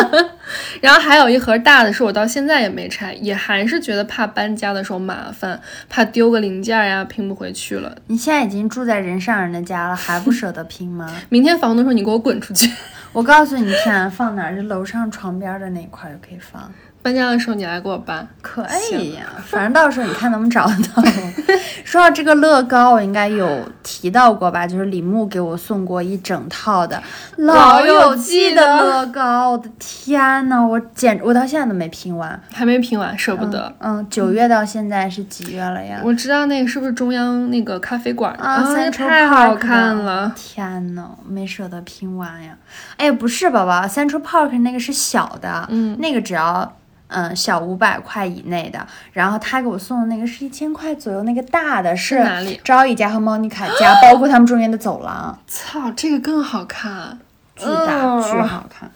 Speaker 2: 然后还有一盒大的，是我到现在也没拆，也还是觉得怕搬家的时候麻烦，怕丢个零件呀，拼不回去了。
Speaker 1: 你现在已经住在人上人的家了，还不舍得拼吗？
Speaker 2: 明天房东说你给我滚出去。
Speaker 1: 我告诉你，天放哪儿？就楼上床边的那一块就可以放。
Speaker 2: 搬家的时候你来给我搬。
Speaker 1: 可以呀，反正到时候你看能不能找得到。说到这个乐高，我应该有提到过吧？就是李牧给我送过一整套的《老友记》的乐高，我的天呐，我简我到现在都没拼完，
Speaker 2: 还没拼完，舍不得。
Speaker 1: 嗯，九月到现在是几月了呀？
Speaker 2: 我知道那个是不是中央那个咖啡馆
Speaker 1: 啊，
Speaker 2: 那
Speaker 1: 三重
Speaker 2: 太好看了。
Speaker 1: 天呐，没舍得拼完呀！哎，不是宝宝，Central Park 那个是小的，
Speaker 2: 嗯，
Speaker 1: 那个只要嗯小五百块以内的，然后他给我送的那个是一千块左右，那个大的是
Speaker 2: 哪里
Speaker 1: 昭仪家和莫妮卡家，包括他们中间的走廊，
Speaker 2: 操，这个更好看。
Speaker 1: 巨大、
Speaker 2: 嗯
Speaker 1: 巨好看。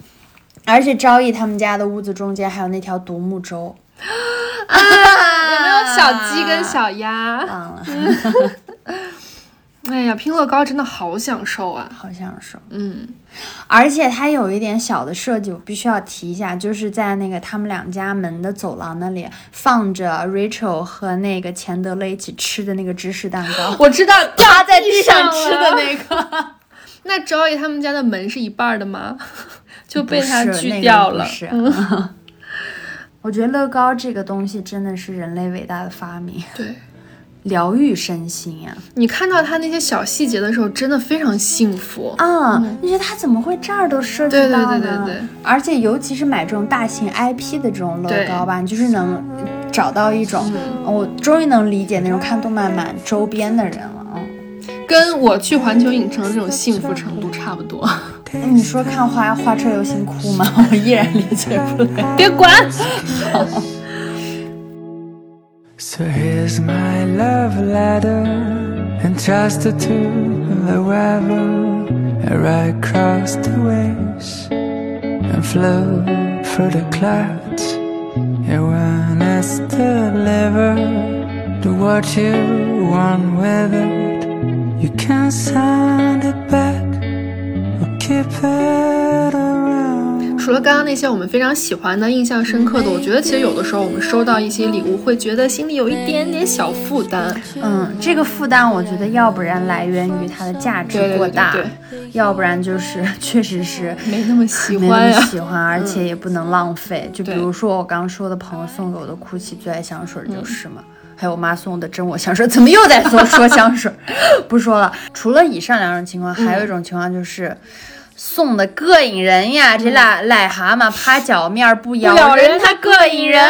Speaker 1: 而且昭仪他们家的屋子中间还有那条独木舟，
Speaker 2: 啊，有没有小鸡跟小鸭？
Speaker 1: 忘了，
Speaker 2: 哎呀，拼乐高真的好享受啊！
Speaker 1: 好享受。
Speaker 2: 嗯，
Speaker 1: 而且它有一点小的设计，我必须要提一下，就是在那个他们两家门的走廊那里放着 Rachel 和那个钱德勒一起吃的那个芝士蛋糕，
Speaker 2: 我知道
Speaker 1: 趴在地上吃的那个。
Speaker 2: 那 Joy 他们家的门是一半儿的吗？就被他
Speaker 1: 不是那个
Speaker 2: 锯掉了。
Speaker 1: 不是我觉得乐高这个东西真的是人类伟大的发明，
Speaker 2: 对
Speaker 1: 疗愈身心呀、
Speaker 2: 你看到他那些小细节的时候，真的非常幸福。
Speaker 1: 啊！你觉得他怎么会这儿都设计
Speaker 2: 对对
Speaker 1: 到呢？
Speaker 2: 对对对
Speaker 1: 而且尤其是买这种大型 IP 的这种乐高吧，你就是能找到一种，
Speaker 2: 嗯
Speaker 1: 我终于能理解那种看动漫满周边的人了。啊，
Speaker 2: 跟我去环球影城的这种幸福程度差不多。
Speaker 1: 那 你说看花花车游行哭吗？我依然理解不了。
Speaker 2: 别管，
Speaker 4: So here's my love letter, entrusted to the weather. Ride across the waves and flow through the clouds. And when it's delivered to what you want with it, you can send it back or keep it.
Speaker 2: 除了刚刚那些我们非常喜欢的、印象深刻的，我觉得其实有的时候我们收到一些礼物，会觉得心里有一点点小负担。
Speaker 1: 嗯，这个负担我觉得要不然来源于它的价值
Speaker 2: 对对对
Speaker 1: 过大，
Speaker 2: 对
Speaker 1: 要不然就是 确实是
Speaker 2: 没那么喜
Speaker 1: 没
Speaker 2: 欢呀、
Speaker 1: 那么喜欢，而且也不能浪费。就比如说我刚刚说的朋友送给我的 GUCCI 最爱香水就是嘛。还有我妈送的真我香水，怎么又在说 说香水？不说了。除了以上两种情况，还有一种情况就是。送的膈应人呀！这俩癞蛤蟆趴脚面
Speaker 2: 不咬人
Speaker 1: 人，它
Speaker 2: 它膈应人。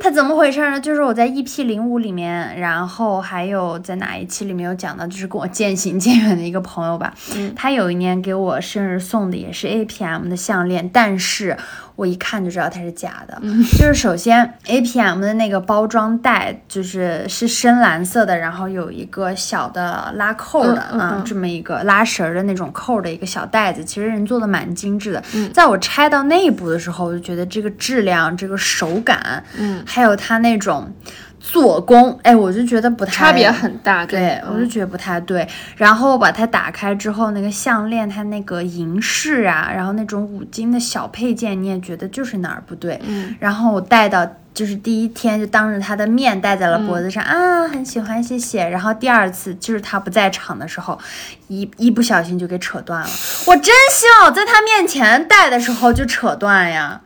Speaker 1: 它怎么回事呢？就是我在 EP 零五里面，然后还有在哪一期里面有讲到，就是跟我渐行渐远的一个朋友吧。
Speaker 2: 嗯
Speaker 1: 他有一年给我生日送的也是 APM 的项链，但是我一看就知道它是假的。
Speaker 2: 嗯
Speaker 1: 就是首先 APM 的那个包装袋就是是深蓝色的，然后有一个小的拉扣的啊、
Speaker 2: 嗯
Speaker 1: 这么一个拉绳儿的那种扣的一个小袋子，其实人做的蛮精致的。
Speaker 2: 嗯
Speaker 1: 在我拆到内部的时候，我就觉得这个质量、这个手感，
Speaker 2: 嗯，
Speaker 1: 还有它那种做工，哎，我就觉得不太
Speaker 2: 差别很大。跟
Speaker 1: 对，我就觉得不太对。然后我把它打开之后，那个项链它那个银饰啊，然后那种五金的小配件，你也觉得就是哪儿不对。
Speaker 2: 嗯，
Speaker 1: 然后我戴到就是第一天就当着他的面戴在了脖子上、啊，很喜欢，谢谢。然后第二次就是他不在场的时候，一一不小心就给扯断了。我真希望我在他面前戴的时候就扯断呀。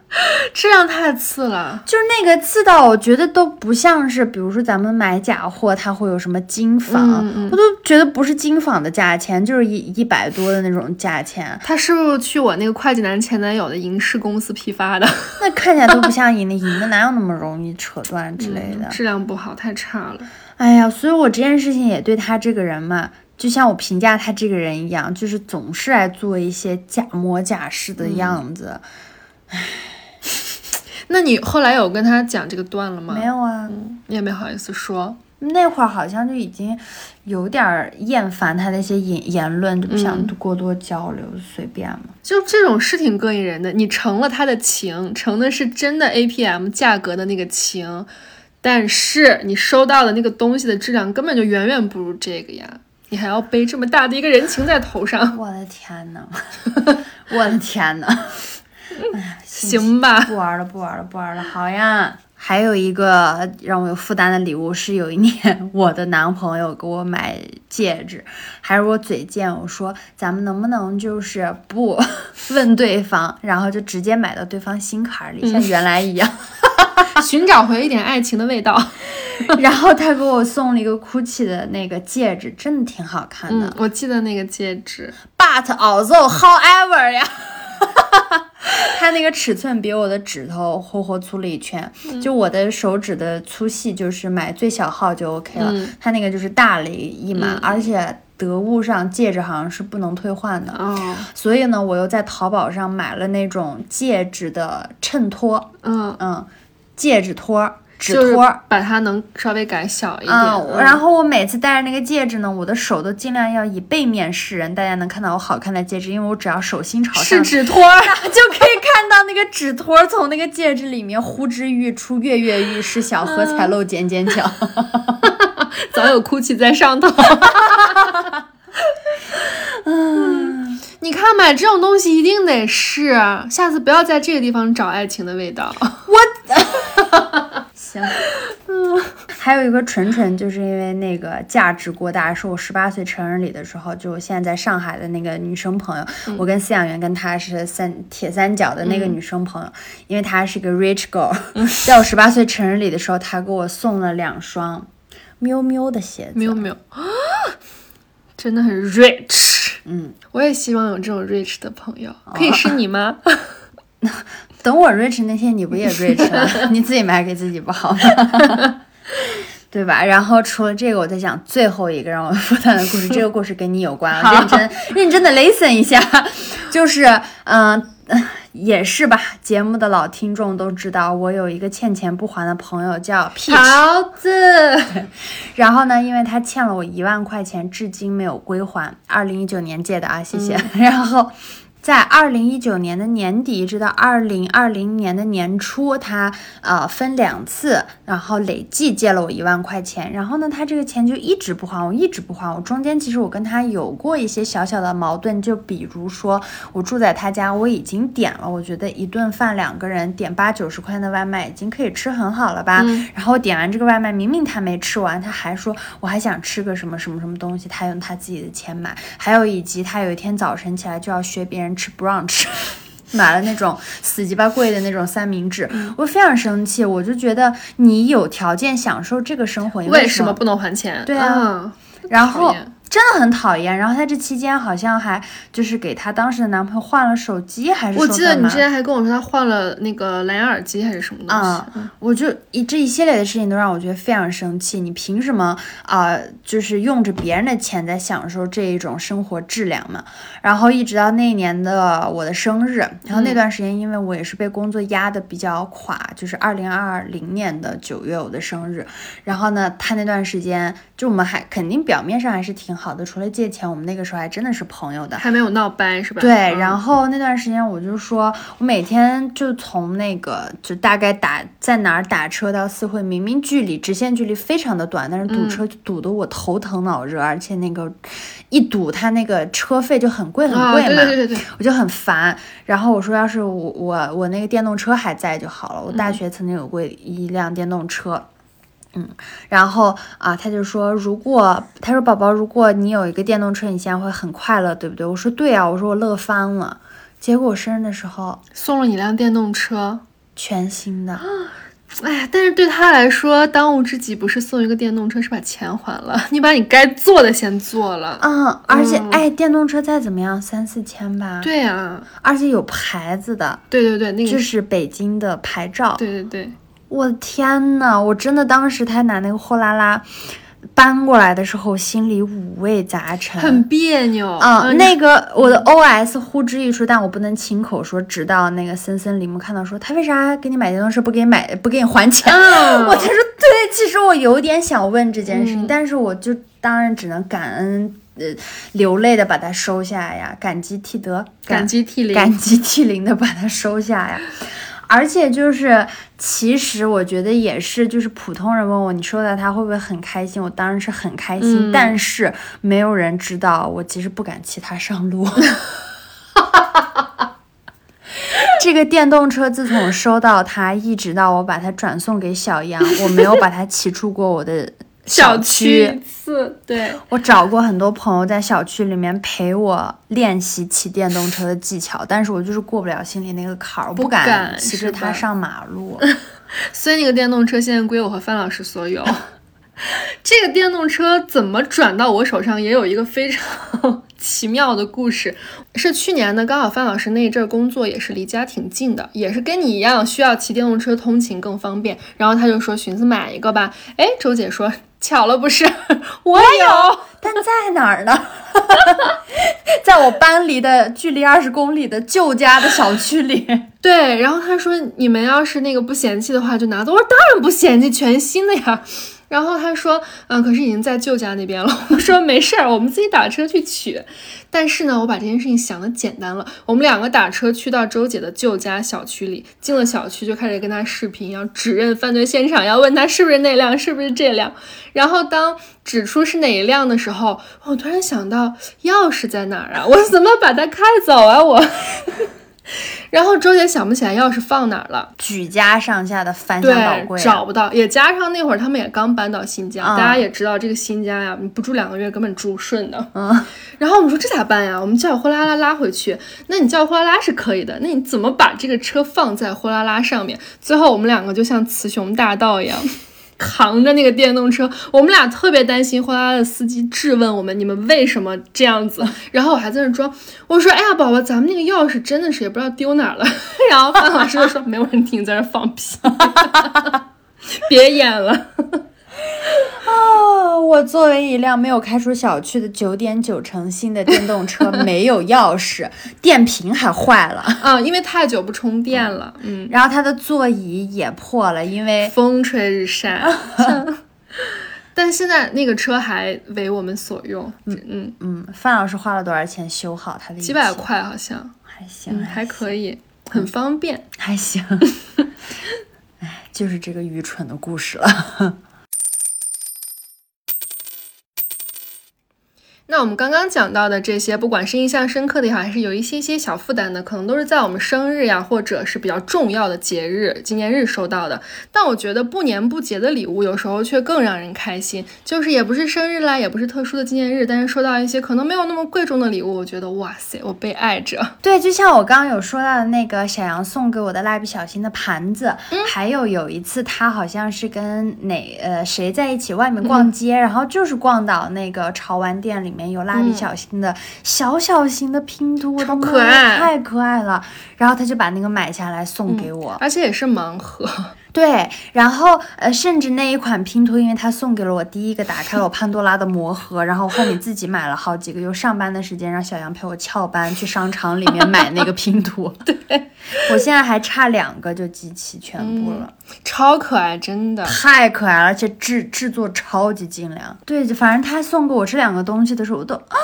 Speaker 2: 质量太次了。
Speaker 1: 就是那个刺到，我觉得都不像是，比如说咱们买假货，它会有什么金仿，
Speaker 2: 嗯嗯
Speaker 1: 我都觉得不是金仿的价钱，就是一一百多的那种价钱，
Speaker 2: 他是不是去我那个会计男前男友的银饰公司批发的？
Speaker 1: 那看起来都不 像银的，银的哪有那么容易扯断之类的？
Speaker 2: 质量不好，太差了。
Speaker 1: 哎呀，所以我这件事情也对他这个人嘛，就像我评价他这个人一样，就是总是爱做一些假模假式的样子。
Speaker 2: 那你后来有跟他讲这个段了吗？
Speaker 1: 没，有啊，
Speaker 2: 你也没好意思说。
Speaker 1: 那会儿好像就已经有点儿厌烦他那些言言论，就不想
Speaker 2: 嗯
Speaker 1: 过多交流，就随便嘛。
Speaker 2: 就这种是挺膈应人的，你成了他的情，成的是真的 APM 价格的那个情，但是你收到的那个东西的质量根本就远远不如这个呀，你还要背这么大的一个人情在头上，
Speaker 1: 我的天呐，我的天呐！
Speaker 2: 行吧？
Speaker 1: 不玩了，不玩了，不玩了，好呀。还有一个让我有负担的礼物是有一年 我的男朋友给我买戒指，还是我嘴贱，我说咱们能不能就是不 问对方，然后就直接买到对方心坎里，像原来一样。
Speaker 2: 寻找回一点爱情的味道。
Speaker 1: 然后他给我送了一个 GUCCI 的那个戒指，真的挺好看的。
Speaker 2: 嗯，我记得那个戒指
Speaker 1: ，But although, however 呀，它那个尺寸比我的指头活活粗了一圈。就我的手指的粗细，就是买最小号就 OK 了。
Speaker 2: 嗯
Speaker 1: 它那个就是大了一码，而且得物上戒指好像是不能退换的。
Speaker 2: 哦，
Speaker 1: 所以呢，我又在淘宝上买了那种戒指的衬托，
Speaker 2: 嗯，
Speaker 1: 嗯，戒指托、指
Speaker 2: 就是
Speaker 1: 托。
Speaker 2: 把它能稍微改小一点。
Speaker 1: 然后我每次戴着那个戒指呢，我的手都尽量要以背面示人，大家能看到我好看的戒指，因为我只要手心朝上，
Speaker 2: 是指托儿，
Speaker 1: 就可以看到那个指托从那个戒指里面呼之欲出，跃跃欲试，小荷才露尖尖角。
Speaker 2: 早有哭泣在上头。嗯，你看买这种东西一定得试，啊下次不要在这个地方找爱情的味道。
Speaker 1: 行，嗯 还有一个纯纯，就是因为那个价值过大，是我十八岁成人礼的时候，就我现在在上海的那个女生朋友，我跟饲养员跟她是三铁三角的那个女生朋友，因为她是个 rich girl，、在我十八岁成人礼的时候，她给我送了两双喵喵的鞋子，
Speaker 2: 没有没有啊，真的很 rich。
Speaker 1: 嗯，
Speaker 2: 我也希望有这种 rich 的朋友，可以是你吗？
Speaker 1: 等我 rich 那天，你不也 rich 了？你自己买给自己不好吗？对吧？然后除了这个，我在讲最后一个让我负担的故事。这个故事跟你有关，认真认真的 listen 一下。就是，嗯、也是吧。节目的老听众都知道，我有一个欠钱不还的朋友叫。
Speaker 2: 桃子，
Speaker 1: 然后呢，因为他欠了我一万块钱，至今没有归还，二零一九年借的啊，谢谢。然后。在二零一九年的年底，直到二零二零年的年初，他呃分两次，然后累计借了我一万块钱。然后呢，他这个钱就一直不还我，一直不还我。中间其实我跟他有过一些小小的矛盾，就比如说我住在他家，我已经点了，我觉得一顿饭两个人点八九十块钱的外卖已经可以吃很好了吧。然后点完这个外卖，明明他没吃完，他还说我还想吃个什么什么什么东西，他用他自己的钱买。还有以及他有一天早晨起来就要学别人吃 brunch。买了那种死鸡巴贵的那种三明治，我非常生气，我就觉得你有条件享受这个生活，你
Speaker 2: 为什么不能还钱？
Speaker 1: 对啊
Speaker 2: 嗯
Speaker 1: 然后真的很讨厌。然后她这期间好像还就是给她当时的男朋友换了手机，还是
Speaker 2: 我记得你之前还跟我说她换了那个蓝牙耳机还是什么东西。
Speaker 1: 啊、我就一这一系列的事情都让我觉得非常生气。你凭什么啊、就是用着别人的钱在享受这一种生活质量嘛？然后一直到那一年的我的生日，然后那段时间因为我也是被工作压得比较垮，就是二零二零年的九月我的生日，然后呢，他那段时间就我们还肯定表面上还是挺好的，除了借钱，我们那个时候还真的是朋友的。
Speaker 2: 还没有闹掰是吧？
Speaker 1: 对，
Speaker 2: 嗯
Speaker 1: 然后那段时间我就说，我每天就从那个就大概打在哪儿打车到四惠，明明距离直线距离非常的短，但是堵车就堵得我头疼脑热，而且那个一堵，它那个车费就很贵很
Speaker 2: 啊，
Speaker 1: 贵嘛，
Speaker 2: 对对对对对，
Speaker 1: 我就很烦。然后我说，要是我我我那个电动车还在就好了。我
Speaker 2: 嗯
Speaker 1: 大学曾经有过一辆电动车。嗯，然后啊，他就说，如果他说宝宝，如果你有一个电动车，你现在会很快乐，对不对？我说对啊，我说我乐翻了。结果我生日的时候，
Speaker 2: 送了你辆电动车。
Speaker 1: 全新的，
Speaker 2: 哎呀，但是对他来说，当务之急不是送一个电动车，是把钱还了。你把你该做的先做了。
Speaker 1: 嗯，而且、
Speaker 2: 嗯
Speaker 1: 哎，电动车再怎么样三四千吧，，
Speaker 2: 对呀、
Speaker 1: 而且有牌子的，
Speaker 2: 对对对，那个
Speaker 1: 这是北京的牌照，
Speaker 2: 对对对，
Speaker 1: 我的天呐，我真的当时他拿那个货拉拉搬过来的时候，心里五味杂陈，
Speaker 2: 很别扭
Speaker 1: 啊、
Speaker 2: 嗯
Speaker 1: 那个我的 OS 呼之欲出，但我不能亲口说。直到那个森森林木看到说，他为啥给你买电动车不给你买不给你还钱？
Speaker 2: 嗯
Speaker 1: 我才说对，其实我有点想问这件事情，
Speaker 2: 嗯
Speaker 1: 但是我就当然只能感恩。呃，流泪的把它收下呀，感激涕得，
Speaker 2: 感激涕零。
Speaker 1: 感激涕零的把它收下呀。而且就是，其实我觉得也是，就是普通人问我你收到它会不会很开心，我当然是很开心，
Speaker 2: 嗯
Speaker 1: 但是没有人知道我其实不敢骑它上路。这个电动车自从收到它，一直到我把它转送给小杨，我没有把它骑出过我的
Speaker 2: 小
Speaker 1: 区
Speaker 2: 区次，对，
Speaker 1: 我找过很多朋友在小区里面陪我练习骑电动车的技巧，但是我就是过不了心里那个坎儿，我
Speaker 2: 不
Speaker 1: 敢
Speaker 2: 敢
Speaker 1: 骑着它上马路。
Speaker 2: 所以那个电动车现在归我和范老师所有。这个电动车怎么转到我手上，也有一个非常 奇妙的故事。是去年呢，刚好范老师那一阵儿工作也是离家挺近的，也是跟你一样需要骑电动车通勤更方便。然后他就说寻思买一个吧。哎，周姐说巧了不是，我有。
Speaker 1: 但在哪儿呢？在我搬离的距离二十公里的旧家的小区里。
Speaker 2: 对，然后他说你们要是那个不嫌弃的话就拿走。我说当然不嫌弃，全新的呀。然后他说，嗯，可是已经在舅家那边了。我说没事儿，我们自己打车去取。但是呢，我把这件事情想的简单了。我们两个打车去到周姐的舅家小区里，进了小区就开始跟他视频，要指认犯罪现场，要问他是不是那辆，是不是这辆。然后当指出是哪一辆的时候，我突然想到钥匙在哪儿啊？我怎么把它开走啊？我。然后周姐想不起来钥匙放哪儿了，
Speaker 1: 举家上下的翻箱倒
Speaker 2: 对，
Speaker 1: 柜啊，
Speaker 2: 找不到，也加上那会儿他们也刚搬到新家，
Speaker 1: 嗯
Speaker 2: 大家也知道这个新家呀，你不住两个月根本住不顺的。
Speaker 1: 嗯，
Speaker 2: 然后我们说这咋办呀？我们叫货拉拉拉回去。那你叫货拉拉是可以的，那你怎么把这个车放在货拉拉上面？最后我们两个就像雌雄大盗一样。扛着那个电动车，我们俩特别担心货拉拉的司机质问我们：“你们为什么这样子？”然后我还在那装，我说：“哎呀，宝宝，咱们那个钥匙真的是也不知道丢哪了。”然后范老师就说：“没问题，你，在这放屁，别演了。”
Speaker 1: 哦，我作为一辆没有开出小区的九点九成新的电动车，没有钥匙，电瓶还坏了，
Speaker 2: 啊，因为太久不充电了，嗯，
Speaker 1: 然后它的座椅也破了，因为
Speaker 2: 风吹日晒。但现在那个车还为我们所用，嗯，
Speaker 1: 嗯嗯，范老师花了多少钱修好它的
Speaker 2: 几百，块好像，
Speaker 1: 还行，
Speaker 2: 嗯，还可以，很方便。
Speaker 1: 还行。哎，就是这个愚蠢的故事了。
Speaker 2: 那我们刚刚讲到的这些，不管是印象深刻的也好，还是有一些些小负担的，可能都是在我们生日呀，或者是比较重要的节日、纪念日收到的。但我觉得不年不节的礼物，有时候却更让人开心。就是也不是生日啦，也不是特殊的纪念日，但是收到一些可能没有那么贵重的礼物，我觉得哇塞，我被爱着。
Speaker 1: 对，就像我刚刚有说到的那个小杨送给我的蜡笔小新的盘子，
Speaker 2: 嗯
Speaker 1: 还有有一次他好像是跟哪呃谁在一起外面逛街，然后就是逛到那个潮玩店里面有蜡笔小新的小小型的拼图，我的
Speaker 2: 超
Speaker 1: 妈
Speaker 2: 可爱
Speaker 1: 太可爱了。然后他就把那个买下来送给我，
Speaker 2: 而且也是盲盒，
Speaker 1: 对，然后呃，甚至那一款拼图，因为他送给了我第一个，打开了我潘多拉的魔盒，然后我后面自己买了好几个，又上班的时间让小杨陪我翘班去商场里面买那个拼图。对，我现在还差两个就集齐全部了，
Speaker 2: 超可爱，真的。
Speaker 1: 太可爱了，而且制制作超级精良。对，就反正他送给我这两个东西的时候，我都啊。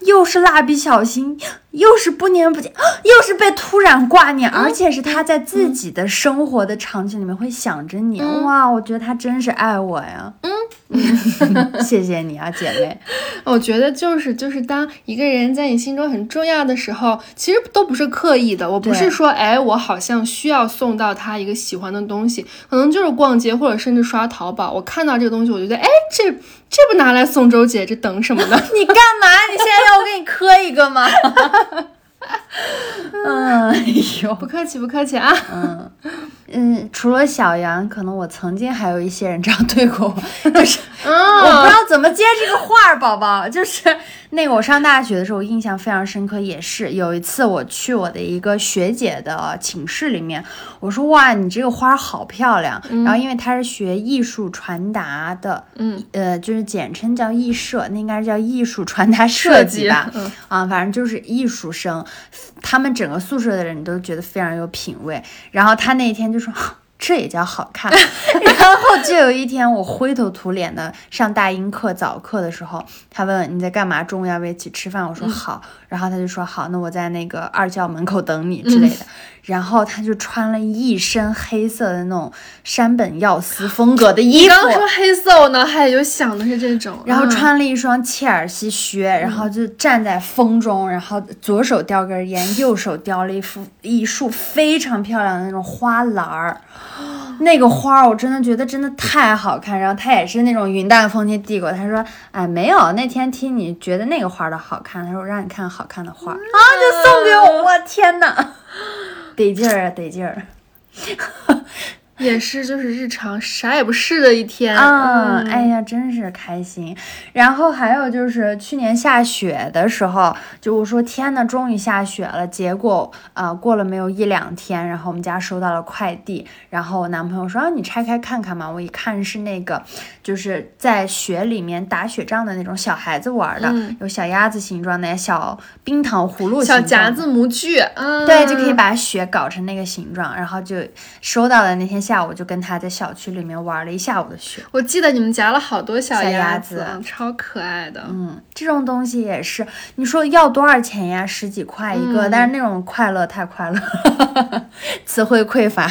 Speaker 1: 又是蜡笔小新，又是不年不见，啊 又是被突然挂念，而且是他在自己的生活的场景里面会想着你，哇，我觉得他真是爱我呀。嗯，谢谢你啊，姐妹。
Speaker 2: 我觉得就是就是当一个人在你心中很重要的时候，其实都不是刻意的。我不是说，哎，我好像需要送到他一个喜欢的东西，可能就是逛街或者甚至刷淘宝，我看到这个东西，我就觉得，哎，这这不拿来送周姐，这等什么呢？
Speaker 1: 你干嘛？你现在要我给你磕一个吗？嗯，哎呦，
Speaker 2: 不客气，不客气啊。
Speaker 1: 嗯，除了小杨，可能我曾经还有一些人这样对过我，就是
Speaker 2: 嗯，
Speaker 1: 我不知道怎么接这个话儿，宝宝。就是那个我上大学的时候，印象非常深刻，也是有一次我去我的一个学姐的寝室里面，我说哇，你这个花儿好漂亮。然后因为她是学艺术传达的，
Speaker 2: 嗯，
Speaker 1: 呃，就是简称叫艺社，那应该是叫艺术传达设计吧。
Speaker 2: 嗯
Speaker 1: 啊，反正就是艺术生，他们整个宿舍的人都觉得非常有品位。然后她那天就说。这也叫好看，然后就有一天我灰头土脸的上大英课早课的时候，他问你在干嘛，中午要不要一起吃饭？我说好，然后他就说好，那我在那个二教门口等你之类的。然后他就穿了一身黑色的那种山本耀司风格的衣服，
Speaker 2: 你刚说黑色，我脑海里就想的是这种，
Speaker 1: 然后
Speaker 2: 嗯
Speaker 1: 穿了一双切尔西靴，然后就站在风中，然后左手叼根烟，右手叼了一幅一束非常漂亮的那种花篮儿。那个花儿我真的觉得真的太好看，然后他也是那种云淡风轻递过，他说：“哎，没有，那天听你觉得那个花儿的好看，他说我让你看好看的花儿。啊，就送给我，我天哪，得劲儿啊，得劲儿。”
Speaker 2: 也是就是日常啥也不是的一天
Speaker 1: 嗯，
Speaker 2: 嗯
Speaker 1: 哎呀，真是开心。然后还有就是去年下雪的时候，就我说天呐，终于下雪了。结果呃，过了没有一两天，然后我们家收到了快递，然后我男朋友说、啊、你拆开看看嘛。我一看是那个就是在雪里面打雪仗的那种小孩子玩的，
Speaker 2: 嗯
Speaker 1: 有小鸭子形状的、小冰糖葫芦
Speaker 2: 小
Speaker 1: 形状的
Speaker 2: 夹子模具，嗯，
Speaker 1: 对，就可以把雪搞成那个形状，然后就收到的那天下午就跟他在小区里面玩了一下午的雪。
Speaker 2: 我记得你们夹了好多小
Speaker 1: 小鸭
Speaker 2: 鸭
Speaker 1: 子
Speaker 2: 嗯超可爱的。
Speaker 1: 嗯，这种东西也是，你说要多少钱呀？十几块一个，
Speaker 2: 嗯
Speaker 1: 但是那种快乐太快乐，词汇匮乏。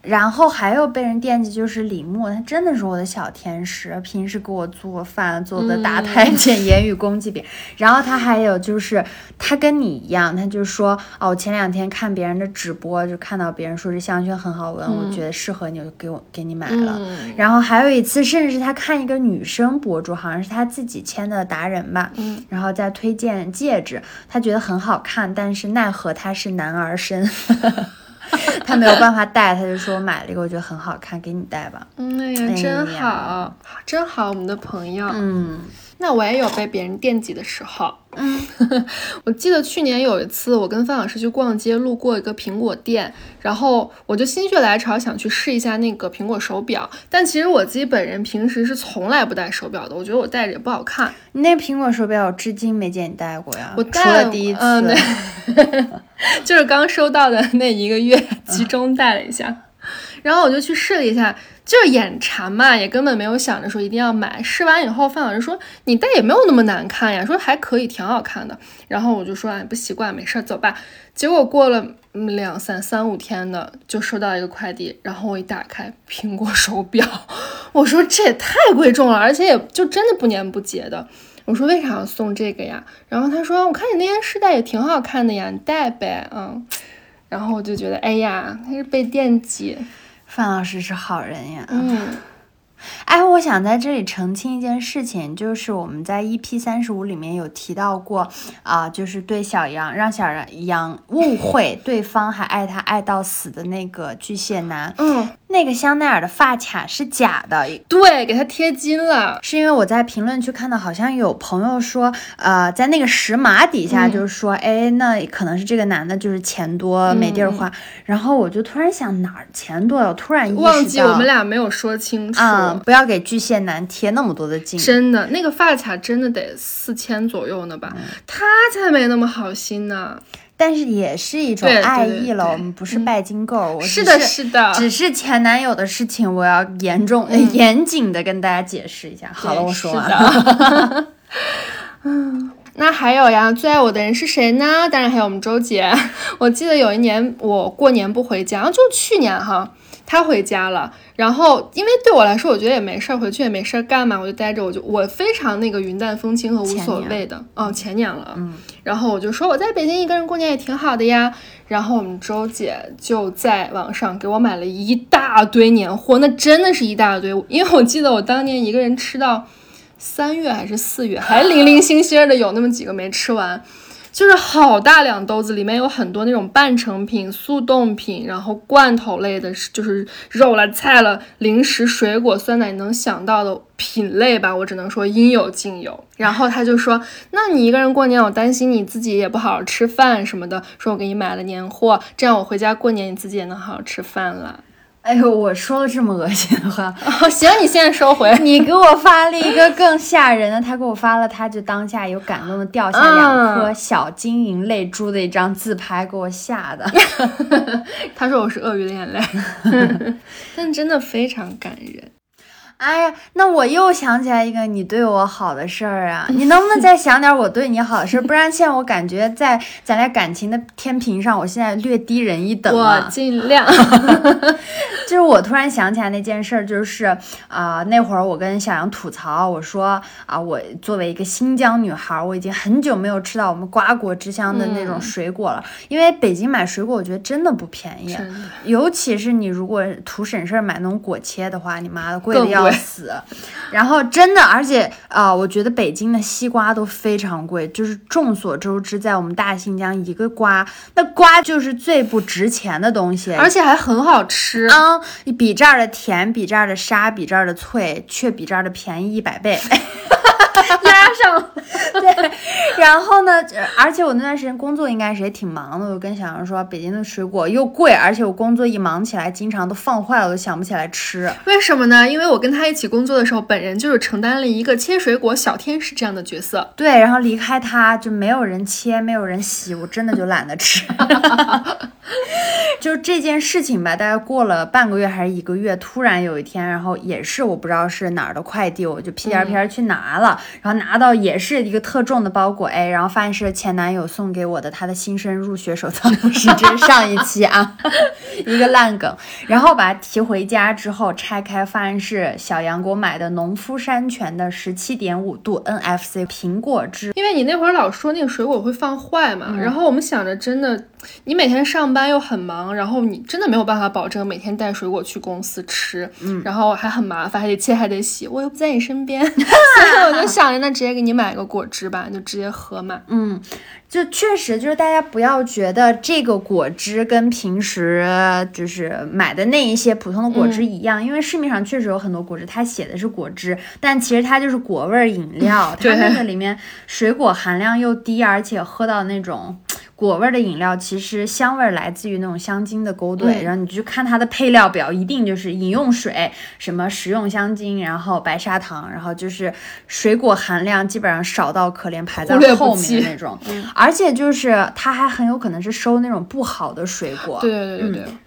Speaker 1: 然后还有被人惦记就是李牧，他真的是我的小天使，平时给我做饭做的大太监，言语攻击别人。然后他还有就是他跟你一样，他就说哦，我前两天看别人的直播，就看到别人说这香薰很好闻，我觉得适合你，我就给我给你买了。
Speaker 2: 嗯。
Speaker 1: 然后还有一次，甚至是他看一个女生博主，好像是他自己签的达人吧，
Speaker 2: 嗯。
Speaker 1: 然后在推荐戒指，他觉得很好看，但是奈何他是男儿身，他没有办法戴，他就说我买了一个，我觉得很好看，给你戴吧。
Speaker 2: 嗯，哎呀，
Speaker 1: 哎
Speaker 2: 真
Speaker 1: 呀
Speaker 2: 好，真好，我们的朋友。
Speaker 1: 嗯
Speaker 2: 那我也有被别人惦记的时候。
Speaker 1: 嗯，
Speaker 2: 我记得去年有一次，我跟范老师去逛街，路过一个苹果店，然后我就心血来潮想去试一下那个苹果手表。但其实我自己本人平时是从来不戴手表的，我觉得我戴着也不好看。
Speaker 1: 你那苹果手表我至今没见你戴过呀，
Speaker 2: 我戴
Speaker 1: 了第一次。
Speaker 2: 就是刚收到的那一个月，集中戴了一下，然后我就去试了一下，就是眼馋嘛，也根本没有想着说一定要买。试完以后，范老师说你戴也没有那么难看呀，说还可以，挺好看的。然后我就说哎不习惯，没事，走吧。结果过了嗯两三三五天的，就收到一个快递，然后我一打开苹果手表，我说这也太贵重了，而且也就真的不年不节的。我说为啥要送这个呀？然后他说我看你那天试戴也挺好看的呀，你戴呗，嗯。然后我就觉得，哎呀，他是被惦记，
Speaker 1: 范老师是好人呀。
Speaker 2: 嗯。
Speaker 1: 哎，我想在这里澄清一件事情，就是我们在 EP 三十五里面有提到过啊、就是对小杨让小杨误会对方还爱他爱到死的那个巨蟹男，
Speaker 2: 嗯，
Speaker 1: 那个香奈儿的发卡是假的。
Speaker 2: 对，给它贴金了，
Speaker 1: 是因为我在评论区看到，好像有朋友说，呃，在那个石码底下，
Speaker 2: 嗯
Speaker 1: 就是说，哎，那可能是这个男的就是钱多没地儿花。然后我就突然想，哪儿钱多了？我突然
Speaker 2: 忘记我们俩没有说清楚。
Speaker 1: 啊、不要给巨蟹男贴那么多的金。
Speaker 2: 真的，那个发卡真的得四千左右呢吧？
Speaker 1: 嗯
Speaker 2: 他才没那么好心呢。
Speaker 1: 但是也是一种爱意了，
Speaker 2: 对
Speaker 1: 我们不是拜金购，我
Speaker 2: 是的，
Speaker 1: 是
Speaker 2: 是的，
Speaker 1: 只是前男友的事情，我要严重、呃 严谨的跟大家解释一下。好了，我说完了。
Speaker 2: 了。嗯，那还有呀，最爱我的人是谁呢？当然还有我们周姐。我记得有一年我过年不回家，就去年哈，她回家了。然后因为对我来说，我觉得也没事儿，回去也没事儿干嘛，我就待着，我就我非常那个云淡风轻和无所谓的。哦，前年了。
Speaker 1: 嗯。
Speaker 2: 然后我就说我在北京一个人过年也挺好的呀。然后我们周姐就在网上给我买了一大堆年货，那真的是一大堆。因为我记得我当年一个人吃到三月还是四月，还 零零星星的有那么几个没吃完。就是好大两兜子，里面有很多那种半成品、速冻品，然后罐头类的，就是肉了、菜了、零食、水果、酸奶，能想到的品类吧，我只能说应有尽有。然后他就说：“那你一个人过年，我担心你自己也不好好吃饭什么的，说我给你买了年货，这样我回家过年，你自己也能好好吃饭了。
Speaker 1: 哎呦，我说了这么恶心的话，”
Speaker 2: 哦，行，你现在收回。
Speaker 1: 你给我发了一个更吓人的，他给我发了，他就当下有感动的掉下两颗小晶莹泪珠的一张自拍，给我吓的。
Speaker 2: 他说我是鳄鱼的眼泪，但真的非常感人。
Speaker 1: 哎呀，那我又想起来一个你对我好的事儿啊！你能不能再想点我对你好的事儿？不然现在我感觉在咱俩感情的天平上，我现在略低人一等
Speaker 2: 我。尽量。
Speaker 1: 就是我突然想起来那件事儿，就是啊、那会儿我跟小杨吐槽，我说啊、我作为一个新疆女孩儿，我已经很久没有吃到我们瓜果之乡的那种水果了，因为北京买水果，我觉得真的不便宜。尤其是你如果图省事儿买那种果切的话，你妈的贵的要死。然后真的，而且啊、我觉得北京的西瓜都非常贵，就是众所周知，在我们大新疆一个瓜，那瓜就是最不值钱的东西，
Speaker 2: 而且还很好吃。
Speaker 1: 啊、你比这儿的甜，比这儿的沙，比这儿的脆，却比这儿的便宜一百倍。
Speaker 2: 压上，
Speaker 1: 对，然后呢，呃而且我那段时间工作应该是也挺忙的，我跟小杨说，北京的水果又贵，而且我工作一忙起来，经常都放坏了，我都想不起来吃。
Speaker 2: 为什么呢？因为我跟他一起工作的时候，本人就是承担了一个切水果小天使这样的角色。
Speaker 1: 对，然后离开他就没有人切，没有人洗，我真的就懒得吃。就这件事情吧，大概过了半个月还是一个月，突然有一天，然后也是我不知道是哪儿的快递，我就屁颠儿屁颠儿去拿了，然后拿到也是一个特重的包裹，哎，然后发现是前男友送给我的他的新生入学手册，不是，这是上一期啊，一个烂梗。然后把它提回家之后拆开，发现是小杨给我买的农夫山泉的十七点五度 NFC 苹果汁。
Speaker 2: 因为你那会儿老说那个水果会放坏嘛，
Speaker 1: 嗯
Speaker 2: 然后我们想着真的，你每天上班又很忙，然后你真的没有办法保证每天带水果去公司吃，嗯，然后还很麻烦，还得切还得洗，我又不在你身边，所以我就想着那直接给你买个果汁吧，就直接喝嘛。
Speaker 1: 嗯，就确实就是大家不要觉得这个果汁跟平时就是买的那一些普通的果汁一样，因为市面上确实有很多果汁，它写的是果汁，但其实它就是果味儿饮料，它那个里面水果含量又低，而且喝到那种。果味儿的饮料其实香味儿来自于那种香精的勾兑，
Speaker 2: 嗯
Speaker 1: 然后你去看它的配料表，一定就是饮用水、什么食用香精，然后白砂糖，然后就是水果含量基本上少到可怜，排在后面的那种。而且就是它还很有可能是收那种不好的水果。
Speaker 2: 对对对对对。
Speaker 1: 嗯，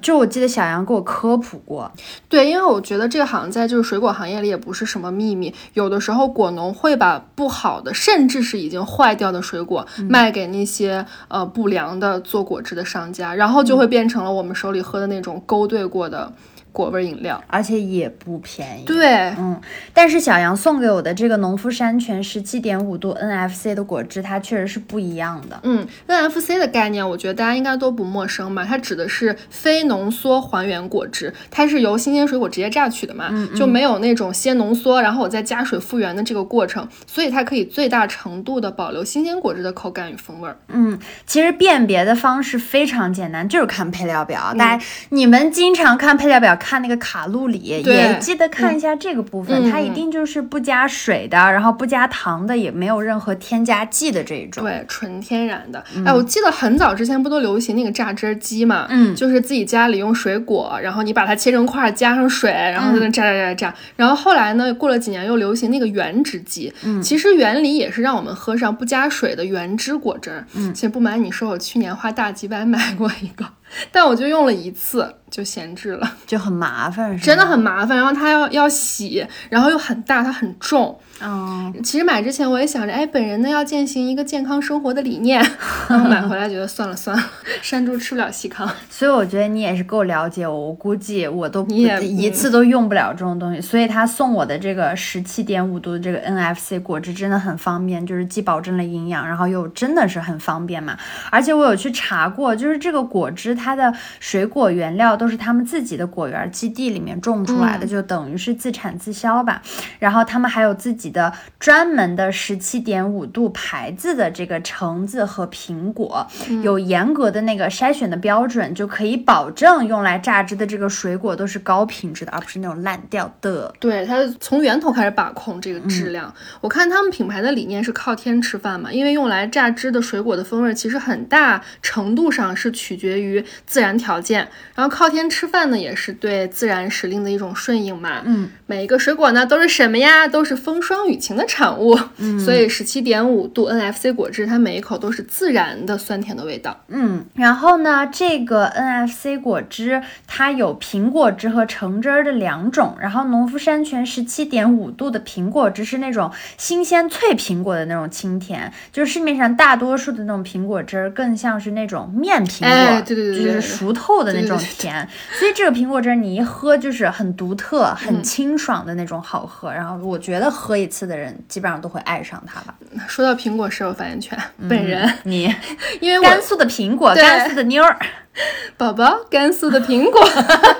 Speaker 1: 就我记得小杨给我科普过，
Speaker 2: 对，因为我觉得这个好像在就是水果行业里也不是什么秘密，有的时候果农会把不好的，甚至是已经坏掉的水果、卖给那些呃不良的做果汁的商家，然后就会变成了我们手里喝的那种勾兑过的果味饮料。
Speaker 1: 而且也不便宜。
Speaker 2: 对，
Speaker 1: 嗯，但是小杨送给我的这个农夫山泉十七点五度 NFC 的果汁，它确实是不一样的。
Speaker 2: 嗯，NFC 的概念，我觉得大家应该都不陌生吧？它指的是非浓缩还原果汁，它是由新鲜水果直接榨取的嘛，就没有那种先浓缩，然后我再加水复原的这个过程，所以它可以最大程度的保留新鲜果汁的口感与风味儿。
Speaker 1: 嗯，其实辨别的方式非常简单，就是看配料表。大家你们经常看配料表，看那个卡路里，
Speaker 2: 对
Speaker 1: 也记得看一下这个部分，
Speaker 2: 嗯
Speaker 1: 它一定就是不加水的，然后不加糖的，也没有任何添加剂的这一种。
Speaker 2: 对，纯天然的。哎，我记得很早之前不都流行那个榨汁机嘛？
Speaker 1: 嗯
Speaker 2: 就是自己家里用水果，然后你把它切成块儿，加上水，然后在那榨榨榨榨。然后后来呢，过了几年又流行那个原汁机。嗯，其实原理也是让我们喝上不加水的原汁果汁儿。嗯，其实不瞒你说，我去年花大几百买过一个，但我就用了一次就闲置了，
Speaker 1: 就很麻烦，
Speaker 2: 真的很麻烦。然后它要要洗，然后又很大，它很重。
Speaker 1: 嗯，
Speaker 2: 其实买之前我也想着，哎，本人呢要践行一个健康生活的理念，然 后买回来觉得算了算了，山猪吃不了细糠。
Speaker 1: 所以我觉得你也是够了解我，我估计我都
Speaker 2: 你也
Speaker 1: 一次都用不了这种东西，所以他送我的这个十七点五度的这个 NFC 果汁真的很方便，就是既保证了营养，然后又真的是很方便嘛。而且我有去查过，就是这个果汁它的水果原料都是他们自己的果园基地里面种出来的，就等于是自产自销吧。然后他们还有自己的专门的十七点五度牌子的这个橙子和苹果，有严格的那个筛选的标准，就可以保证用来榨汁的这个水果都是高品质的，而不是那种烂掉的。
Speaker 2: 对，它从源头开始把控这个质量。我看他们品牌的理念是靠天吃饭嘛，因为用来榨汁的水果的风味其实很大程度上是取决于自然条件，然后靠天吃饭呢也是对自然时令的一种顺应嘛。
Speaker 1: 嗯，
Speaker 2: 每一个水果呢都是什么呀？都是风霜雨晴的产物。嗯，所以十七点五度 NFC 果汁，它每一口都是自然的酸甜的味道。
Speaker 1: 嗯，然后呢，这个 NFC 果汁它有苹果汁和橙汁儿的两种，然后农夫山泉十七点五度的苹果汁是那种新鲜脆苹果的那种清甜，就是市面上大多数的那种苹果汁儿更像是那种面苹果，
Speaker 2: 哎对对对对
Speaker 1: 就是熟透的那种甜，所以这个苹果汁儿你一喝就是很独特、
Speaker 2: 嗯
Speaker 1: 很清爽的那种好喝，然后我觉得喝一次的人基本上都会爱上它吧。
Speaker 2: 说到苹果是有发言权，本人
Speaker 1: 你
Speaker 2: 因为我
Speaker 1: 甘肃的苹果，甘肃的妞儿。
Speaker 2: 宝宝，甘肃的苹果，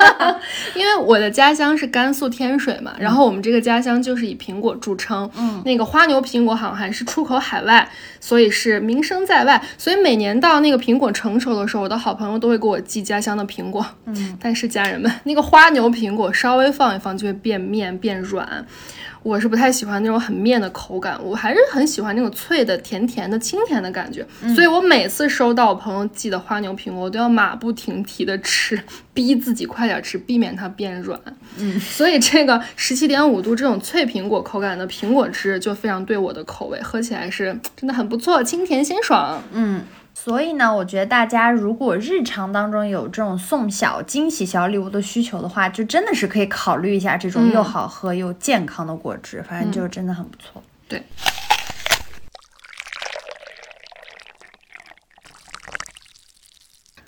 Speaker 2: 因为我的家乡是甘肃天水嘛，然后我们这个家乡就是以苹果著称，嗯，那个花牛苹果好像还是出口海外，所以是名声在外，所以每年到那个苹果成熟的时候，我的好朋友都会给我寄家乡的苹果，嗯，但是家人们，那个花牛苹果稍微放一放就会变面变软。我是不太喜欢那种很面的口感，我还是很喜欢那种脆的、甜甜的、清甜的感觉。所以我每次收到我朋友寄的花牛苹果，我都要马不停蹄的吃，逼自己快点吃，避免它变软。嗯，所以这个十七点五度这种脆苹果口感的苹果汁就非常对我的口味，喝起来是真的很不错，清甜鲜爽。
Speaker 1: 嗯，所以呢，我觉得大家如果日常当中有这种送小惊喜、小礼物的需求的话，就真的是可以考虑一下这种
Speaker 2: 嗯
Speaker 1: 又好喝又健康的果汁，反正就真的很不错。
Speaker 2: 对。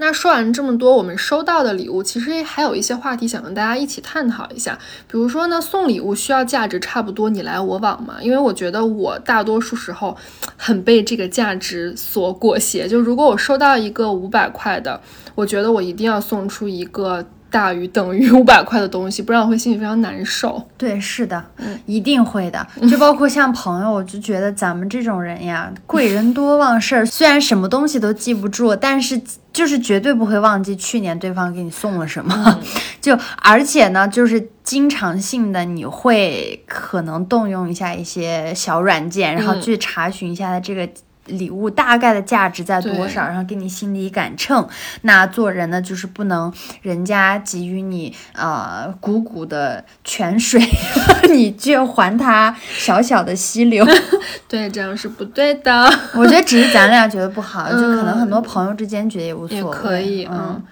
Speaker 2: 那说完这么多，我们收到的礼物，其实还有一些话题想跟大家一起探讨一下。比如说呢，送礼物需要价值差不多你来我往嘛？因为我觉得我大多数时候很被这个价值所裹挟。就如果我收到一个五百块的，我觉得我一定要送出一个。大于等于 五百块的东西，不然我会心里非常难受。
Speaker 1: 对，是的，一定会的。就包括像朋友，我就觉得咱们这种人呀，贵人多忘事儿。虽然什么东西都记不住，但是就是绝对不会忘记去年对方给你送了什么。就而且呢，就是经常性的，你会可能动用一下一些小软件，然后去查询一下它这个。礼物大概的价值在多少，然后给你心里杆秤。那做人呢，就是不能人家给予你呃汩汩的泉水，你就还他小小的溪流。
Speaker 2: 对，这样是不对的。
Speaker 1: 我觉得只是咱俩觉得不好，就可能很多朋友之间觉得也无所谓。
Speaker 2: 也可以，嗯，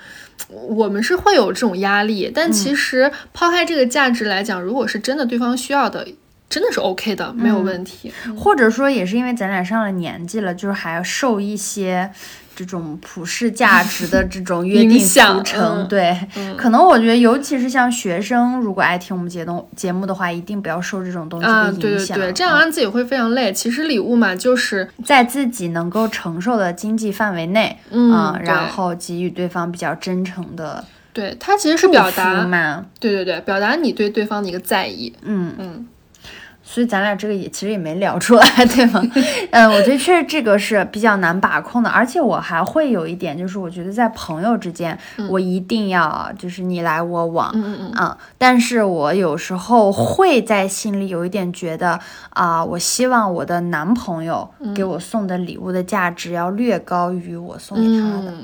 Speaker 2: 我们是会有这种压力，但其实抛开这个价值来讲，如果是真的对方需要的。真的是 OK 的，没有问题。
Speaker 1: 或者说，也是因为咱俩上了年纪了，就是还要受一些这种普世价值的这种约定俗成。对，可能我觉得，尤其是像学生，如果爱听我们节动节目的话，一定不要受这种东西的影
Speaker 2: 响。对对对，这样让自己会非常累。其实礼物嘛，就是
Speaker 1: 在自己能够承受的经济范围内，嗯，然后给予对方比较真诚的。
Speaker 2: 对，它其实是表达嘛。对对对，表达你对对方的一个在意。
Speaker 1: 嗯嗯。所以咱俩这个也其实也没聊出来，对吗？嗯，我觉得确实这个是比较难把控的，而且我还会有一点，就是我觉得在朋友之间，我一定要就是你来我往，
Speaker 2: 嗯嗯
Speaker 1: 嗯，但是我有时候会在心里有一点觉得啊，我希望我的男朋友给我送的礼物的价值要略高于我送给他的。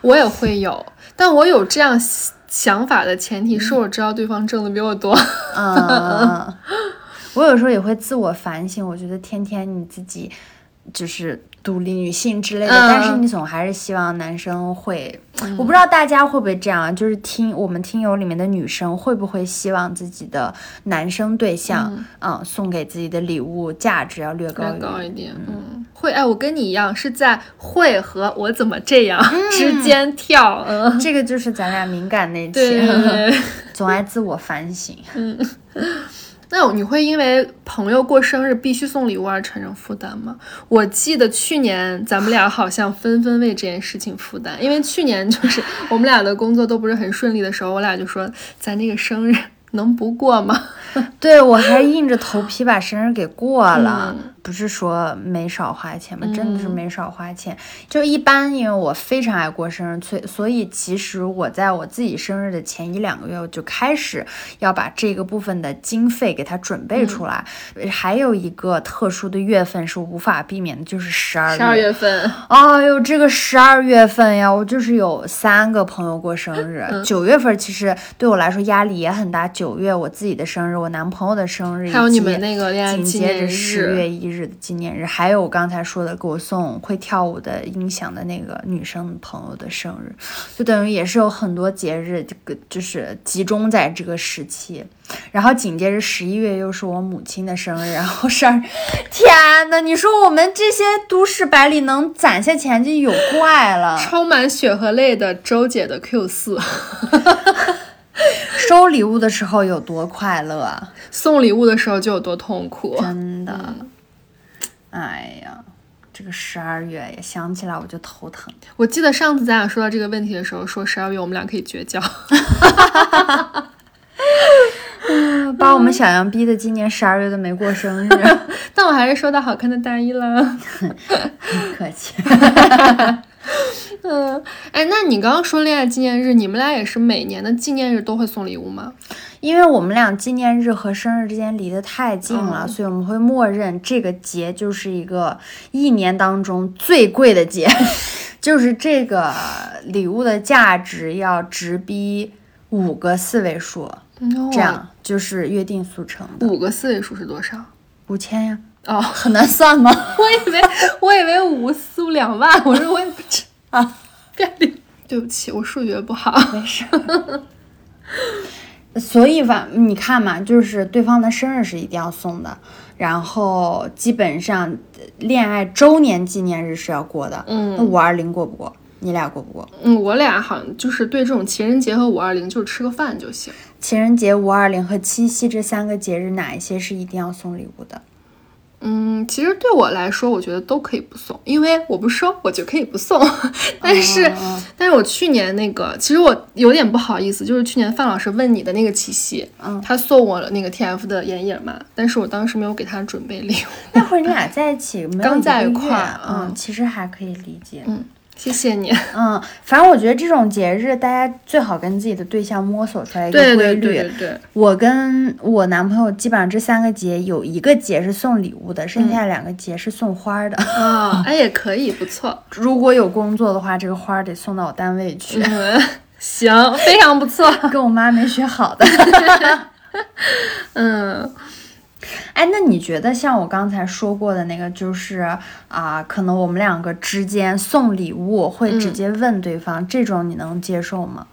Speaker 2: 我也会有，但我有这样想法的前提是我知道对方挣的比我多。
Speaker 1: 嗯。我有时候也会自我反省，我觉得天天你自己就是独立女性之类的，但是你总还是希望男生会，我不知道大家会不会这样，就是听我们听友里面的女生会不会希望自己的男生对象，嗯，送给自己的礼物价值要略高
Speaker 2: 高一点，嗯，会，哎，我跟你一样是在会和我怎么这样之间跳，嗯，
Speaker 1: 这个就是咱俩敏感那
Speaker 2: 期，
Speaker 1: 总爱自我反省，
Speaker 2: 嗯。那你会因为朋友过生日必须送礼物而产生负担吗？我记得去年咱们俩好像纷纷为这件事情负担，因为去年就是 我们俩的工作都不是很顺利的时候，我俩就说咱这个生日能不过吗？
Speaker 1: 对我还硬着头皮把生日给过了。不是说没少花钱吗？真的是没少花钱。就一般，因为我非常爱过生日，所以所以其实我在我自己生日的前一两个月，我就开始要把这个部分的经费给它准备出来。还有一个特殊的月份是无法避免的，就是十二月。
Speaker 2: 十二月份，
Speaker 1: 哎呦，这个十二月份呀，我就是有三个朋友过生日。九月份其实对我来说压力也很大。九月我自己的生日，我男朋友的生日，
Speaker 2: 还有你们那个恋爱纪念
Speaker 1: 日，十月一。日的纪念日，还有我刚才说的给我送会跳舞的音响的那个女生朋友的生日，就等于也是有很多节日，这个就是集中在这个时期。然后紧接着十一月又是我母亲的生日，然后十二，天呐，你说我们这些都市白领能攒下钱就有怪了。
Speaker 2: 充满血和泪的周姐的 Q 四，
Speaker 1: 收礼物的时候有多快乐，
Speaker 2: 送礼物的时候就有多痛苦，
Speaker 1: 真的。哎呀，这个十二月呀想起来我就头疼。
Speaker 2: 我记得上次咱俩说到这个问题的时候，说十二月我们俩可以绝交，
Speaker 1: 把我们小杨逼的今年十二月都没过生日，
Speaker 2: 但我还是收到好看的大衣了。
Speaker 1: 客气。
Speaker 2: 嗯，哎，那你刚刚说恋爱纪念日，你们俩也是每年的纪念日都会送礼物吗？
Speaker 1: 因为我们俩纪念日和生日之间离得太近了，所以我们会默认这个节就是一个一年当中最贵的节，就是这个礼物的价值要直逼五个四位数，这样就是约定俗成的。
Speaker 2: 五个四位数是多少？
Speaker 1: 五千呀！
Speaker 2: 哦，
Speaker 1: 很难算吗？
Speaker 2: 我以为我以为五四五两万，我说我也不知啊，别理，对不起，我数学不好，
Speaker 1: 没事。所以吧，你看嘛，就是对方的生日是一定要送的，然后基本上呃恋爱周年纪念日是要过的。
Speaker 2: 嗯
Speaker 1: 那五二零过不过？你俩过不过？
Speaker 2: 嗯，我俩好像就是对这种情人节和五二零，就是吃个饭就行。
Speaker 1: 情人节、五二零和七夕这三个节日，哪一些是一定要送礼物的？
Speaker 2: 嗯，其实对我来说，我觉得都可以不送，因为我不收，我就可以不送。但是，
Speaker 1: 嗯
Speaker 2: 但是我去年那个，其实我有点不好意思，就是去年范老师问你的那个七夕，
Speaker 1: 嗯
Speaker 2: 他送我了那个 TF 的眼影嘛，但是我当时没有给他准备礼物。
Speaker 1: 那会儿你俩在一起
Speaker 2: 刚在一块
Speaker 1: 嗯其实还可以理解。
Speaker 2: 嗯，谢谢你。
Speaker 1: 嗯，反正我觉得这种节日，大家最好跟自己的对象摸索出来一个规律。
Speaker 2: 对对对对，
Speaker 1: 我跟我男朋友基本上这三个节有一个节是送礼物的，剩下两个节是送花儿的。
Speaker 2: 啊、哎也可以，不错。
Speaker 1: 如果有工作的话，这个花儿得送到我单位去，
Speaker 2: 嗯，行，非常不错。
Speaker 1: 跟我妈没学好的。
Speaker 2: 嗯
Speaker 1: 哎，那你觉得像我刚才说过的那个，就是啊、可能我们两个之间送礼物会直接问对方，这种你能接受吗？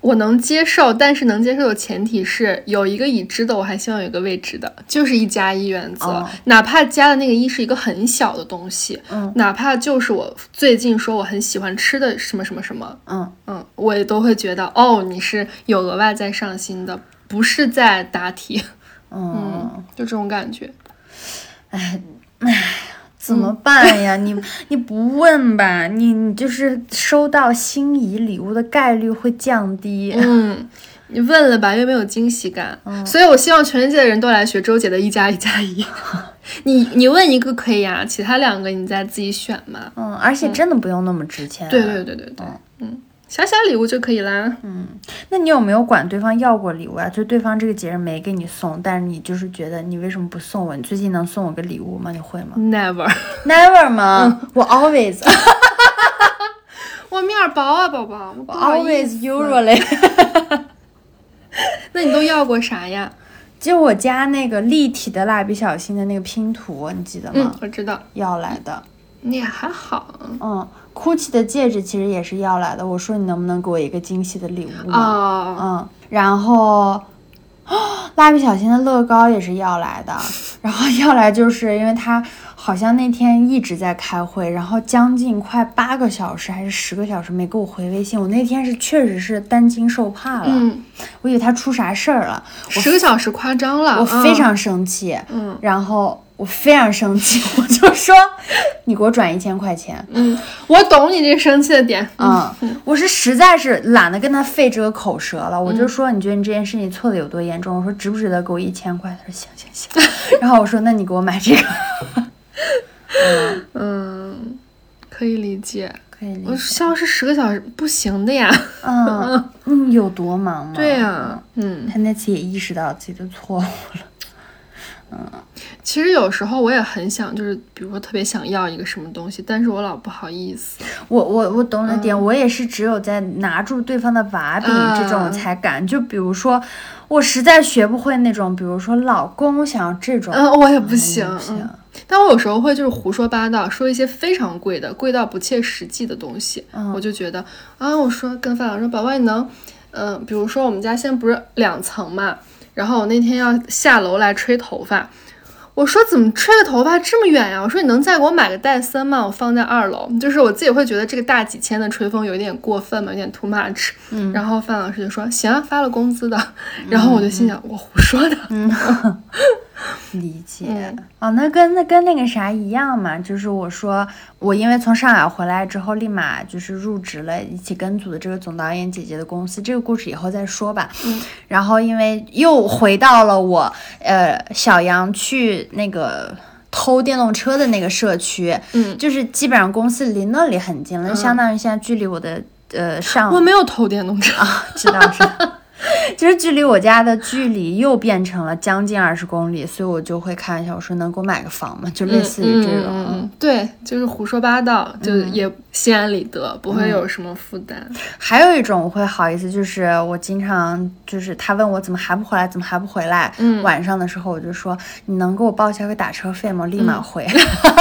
Speaker 2: 我能接受，但是能接受的前提是有一个已知的，我还希望有一个未知的，就是一加一原则。
Speaker 1: 哦。
Speaker 2: 哪怕加的那个一是一个很小的东西，
Speaker 1: 嗯。
Speaker 2: 哪怕就是我最近说我很喜欢吃的什么什么什么，
Speaker 1: 嗯，
Speaker 2: 嗯，我也都会觉得哦，你是有额外在上心的，不是在答题，
Speaker 1: 嗯，
Speaker 2: 就这种感觉。
Speaker 1: 哎，哎怎么办呀？你你不问吧，你你就是收到心仪礼物的概率会降低。
Speaker 2: 嗯，你问了吧，又没有惊喜感，所以我希望全世界的人都来学周姐的一加一加一。你你问一个可以啊，其他两个你再自己选嘛。
Speaker 1: 嗯，而且真的不用那么值钱、
Speaker 2: 对对对对对，嗯，小小礼物就可以啦。
Speaker 1: 嗯那你有没有管对方要过礼物啊？就对方这个节日没给你送，但是你就是觉得你为什么不送我？你最近能送我个礼物吗？你会吗 Never，？Never 吗？我 always
Speaker 2: 我面儿薄啊，宝宝，我
Speaker 1: always
Speaker 2: 思
Speaker 1: usually。
Speaker 2: 那你都要过啥呀？
Speaker 1: 就我家那个立体的蜡笔小新的那个拼图，你记得
Speaker 2: 嗯
Speaker 1: 吗？，
Speaker 2: 我知道，
Speaker 1: 要来的。
Speaker 2: 你也还好
Speaker 1: 嗯，GUCCI 的戒指其实也是要来的。我说你能不能给我一个惊喜的礼物。嗯，然后。蜡笔小新的乐高也是要来的，然后要来就是因为他好像那天一直在开会，然后将近快八个小时还是十个小时没给我回微信，我那天是确实是担惊受怕了，
Speaker 2: 嗯，
Speaker 1: 我以为他出啥事儿了，
Speaker 2: 十个小时夸张了，
Speaker 1: 我非
Speaker 2: 嗯
Speaker 1: 常生气，
Speaker 2: 嗯
Speaker 1: 然后我非常生气，我就说你给我转一千块钱，
Speaker 2: 嗯，我懂你这个生气的点。
Speaker 1: 嗯，我是实在是懒得跟他费这个口舌了，我就说你觉得你这件事情错的有多严重？我说值不值得给我一千块？他说行行行，然后我说那你给我买这个，
Speaker 2: 嗯，可以理解。
Speaker 1: 可以理
Speaker 2: 我
Speaker 1: 解，
Speaker 2: 消失十个小时不行的呀。
Speaker 1: 嗯 嗯，有多忙吗？
Speaker 2: 对呀、嗯，
Speaker 1: 他那次也意识到自己的错误了，
Speaker 2: 其实有时候我也很想，就是比如说特别想要一个什么东西，但是我老不好意思。
Speaker 1: 我我我懂了点，我也是只有在拿住对方的把柄
Speaker 2: 嗯
Speaker 1: 这种才敢，就比如说我实在学不会那种，比如说老公想要这种，
Speaker 2: 嗯，我也不行。但我有时候会就是胡说八道，说一些非常贵的、贵到不切实际的东西。
Speaker 1: 嗯
Speaker 2: 我就觉得啊，我说跟范老师说，宝宝你能，嗯、比如说我们家现在不是两层嘛，然后我那天要下楼来吹头发。我说怎么吹个头发这么远呀？我说你能再给我买个戴森吗？我放在二楼。就是我自己会觉得这个大几千的吹风有一点过分嘛，有点 too much。
Speaker 1: 嗯
Speaker 2: 然后范老师就说行啊，发了工资的。然后我就心想，我胡说的。
Speaker 1: 理解、
Speaker 2: 嗯
Speaker 1: 哦，那跟那跟那个啥一样嘛，就是我说我因为从上海回来之后，立马就是入职了一起跟组的这个总导演姐姐的公司，这个故事以后再说吧。
Speaker 2: 嗯，
Speaker 1: 然后因为又回到了我呃小杨去那个。偷电动车的那个社区，
Speaker 2: 嗯
Speaker 1: 就是基本上公司离那里很近了，就相当于现在距离我的呃上
Speaker 2: 我没有偷电动车。
Speaker 1: 知道知道，就是距离我家的距离又变成了将近二十公里，所以我就会开玩笑我说能给我买个房吗？就类似于这种。
Speaker 2: 嗯嗯嗯对，就是胡说八道，就也心安理得，不会有什么负担。
Speaker 1: 还有一种我会好意思，就是我经常就是他问我怎么还不回来，怎么还不回来？
Speaker 2: 嗯
Speaker 1: 晚上的时候我就说你能给我报销个打车费吗？立马回。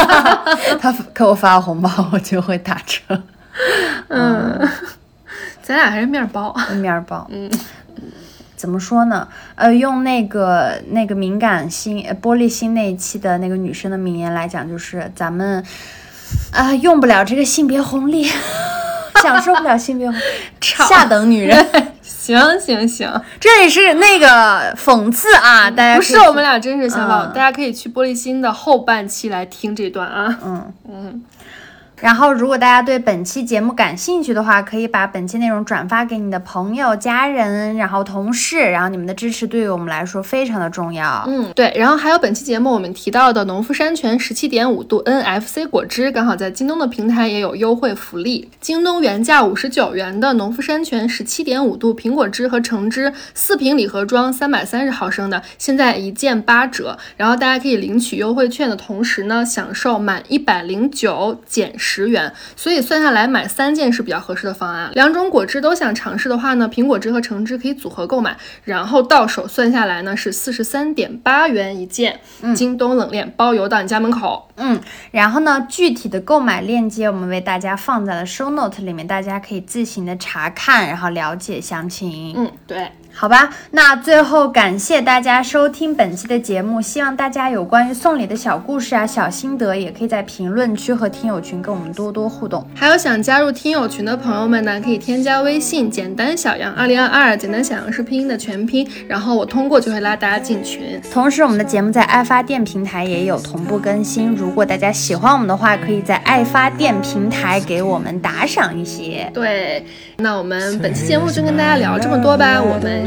Speaker 1: 他给我发红包，我就会打车。
Speaker 2: 嗯，咱俩还是面包。
Speaker 1: 面包。
Speaker 2: 嗯
Speaker 1: 怎么说呢？呃，用那个那个敏感心、呃玻璃心那一期的那个女生的名言来讲，就是咱们啊、用不了这个性别红利，享受不了性别红利，下等女人。
Speaker 2: 行行行，
Speaker 1: 这里是那个讽刺啊，大家
Speaker 2: 不是我们俩真实想法，
Speaker 1: 嗯
Speaker 2: 大家可以去玻璃心的后半期来听这段啊。
Speaker 1: 嗯。
Speaker 2: 嗯，
Speaker 1: 然后，如果大家对本期节目感兴趣的话，可以把本期内容转发给你的朋友、家人，然后同事，然后你们的支持对于我们来说非常的重要。
Speaker 2: 嗯，对，然后还有本期节目我们提到的农夫山泉十七点五度 NFC 果汁，刚好在京东的平台也有优惠福利。京东原价五十九元的农夫山泉十七点五度苹果汁和橙汁四瓶礼盒装三百三十毫升的，现在一件八折。然后大家可以领取优惠券的同时呢，享受满一百零九减元，所以算下来买三件是比较合适的方案。两种果汁都想尝试的话呢，苹果汁和橙汁可以组合购买，然后到手算下来呢是四十三点八元一件，嗯京东冷链包邮到你家门口。
Speaker 1: 嗯，然后呢，具体的购买链接我们为大家放在了 show note 里面，大家可以自行的查看，然后了解详情。
Speaker 2: 嗯，对。
Speaker 1: 好吧，那最后感谢大家收听本期的节目，希望大家有关于送礼的小故事啊、小心得，也可以在评论区和听友群跟我们多多互动。
Speaker 2: 还有想加入听友群的朋友们呢，可以添加微信“简单小杨二零二二”，简单小杨是拼音的全拼，然后我通过就会拉大家进群。
Speaker 1: 同时，我们的节目在爱发电平台也有同步更新。如果大家喜欢我们的话，可以在爱发电平台给我们打赏一些。
Speaker 2: 对，那我们本期节目就跟大家聊这么多吧，我们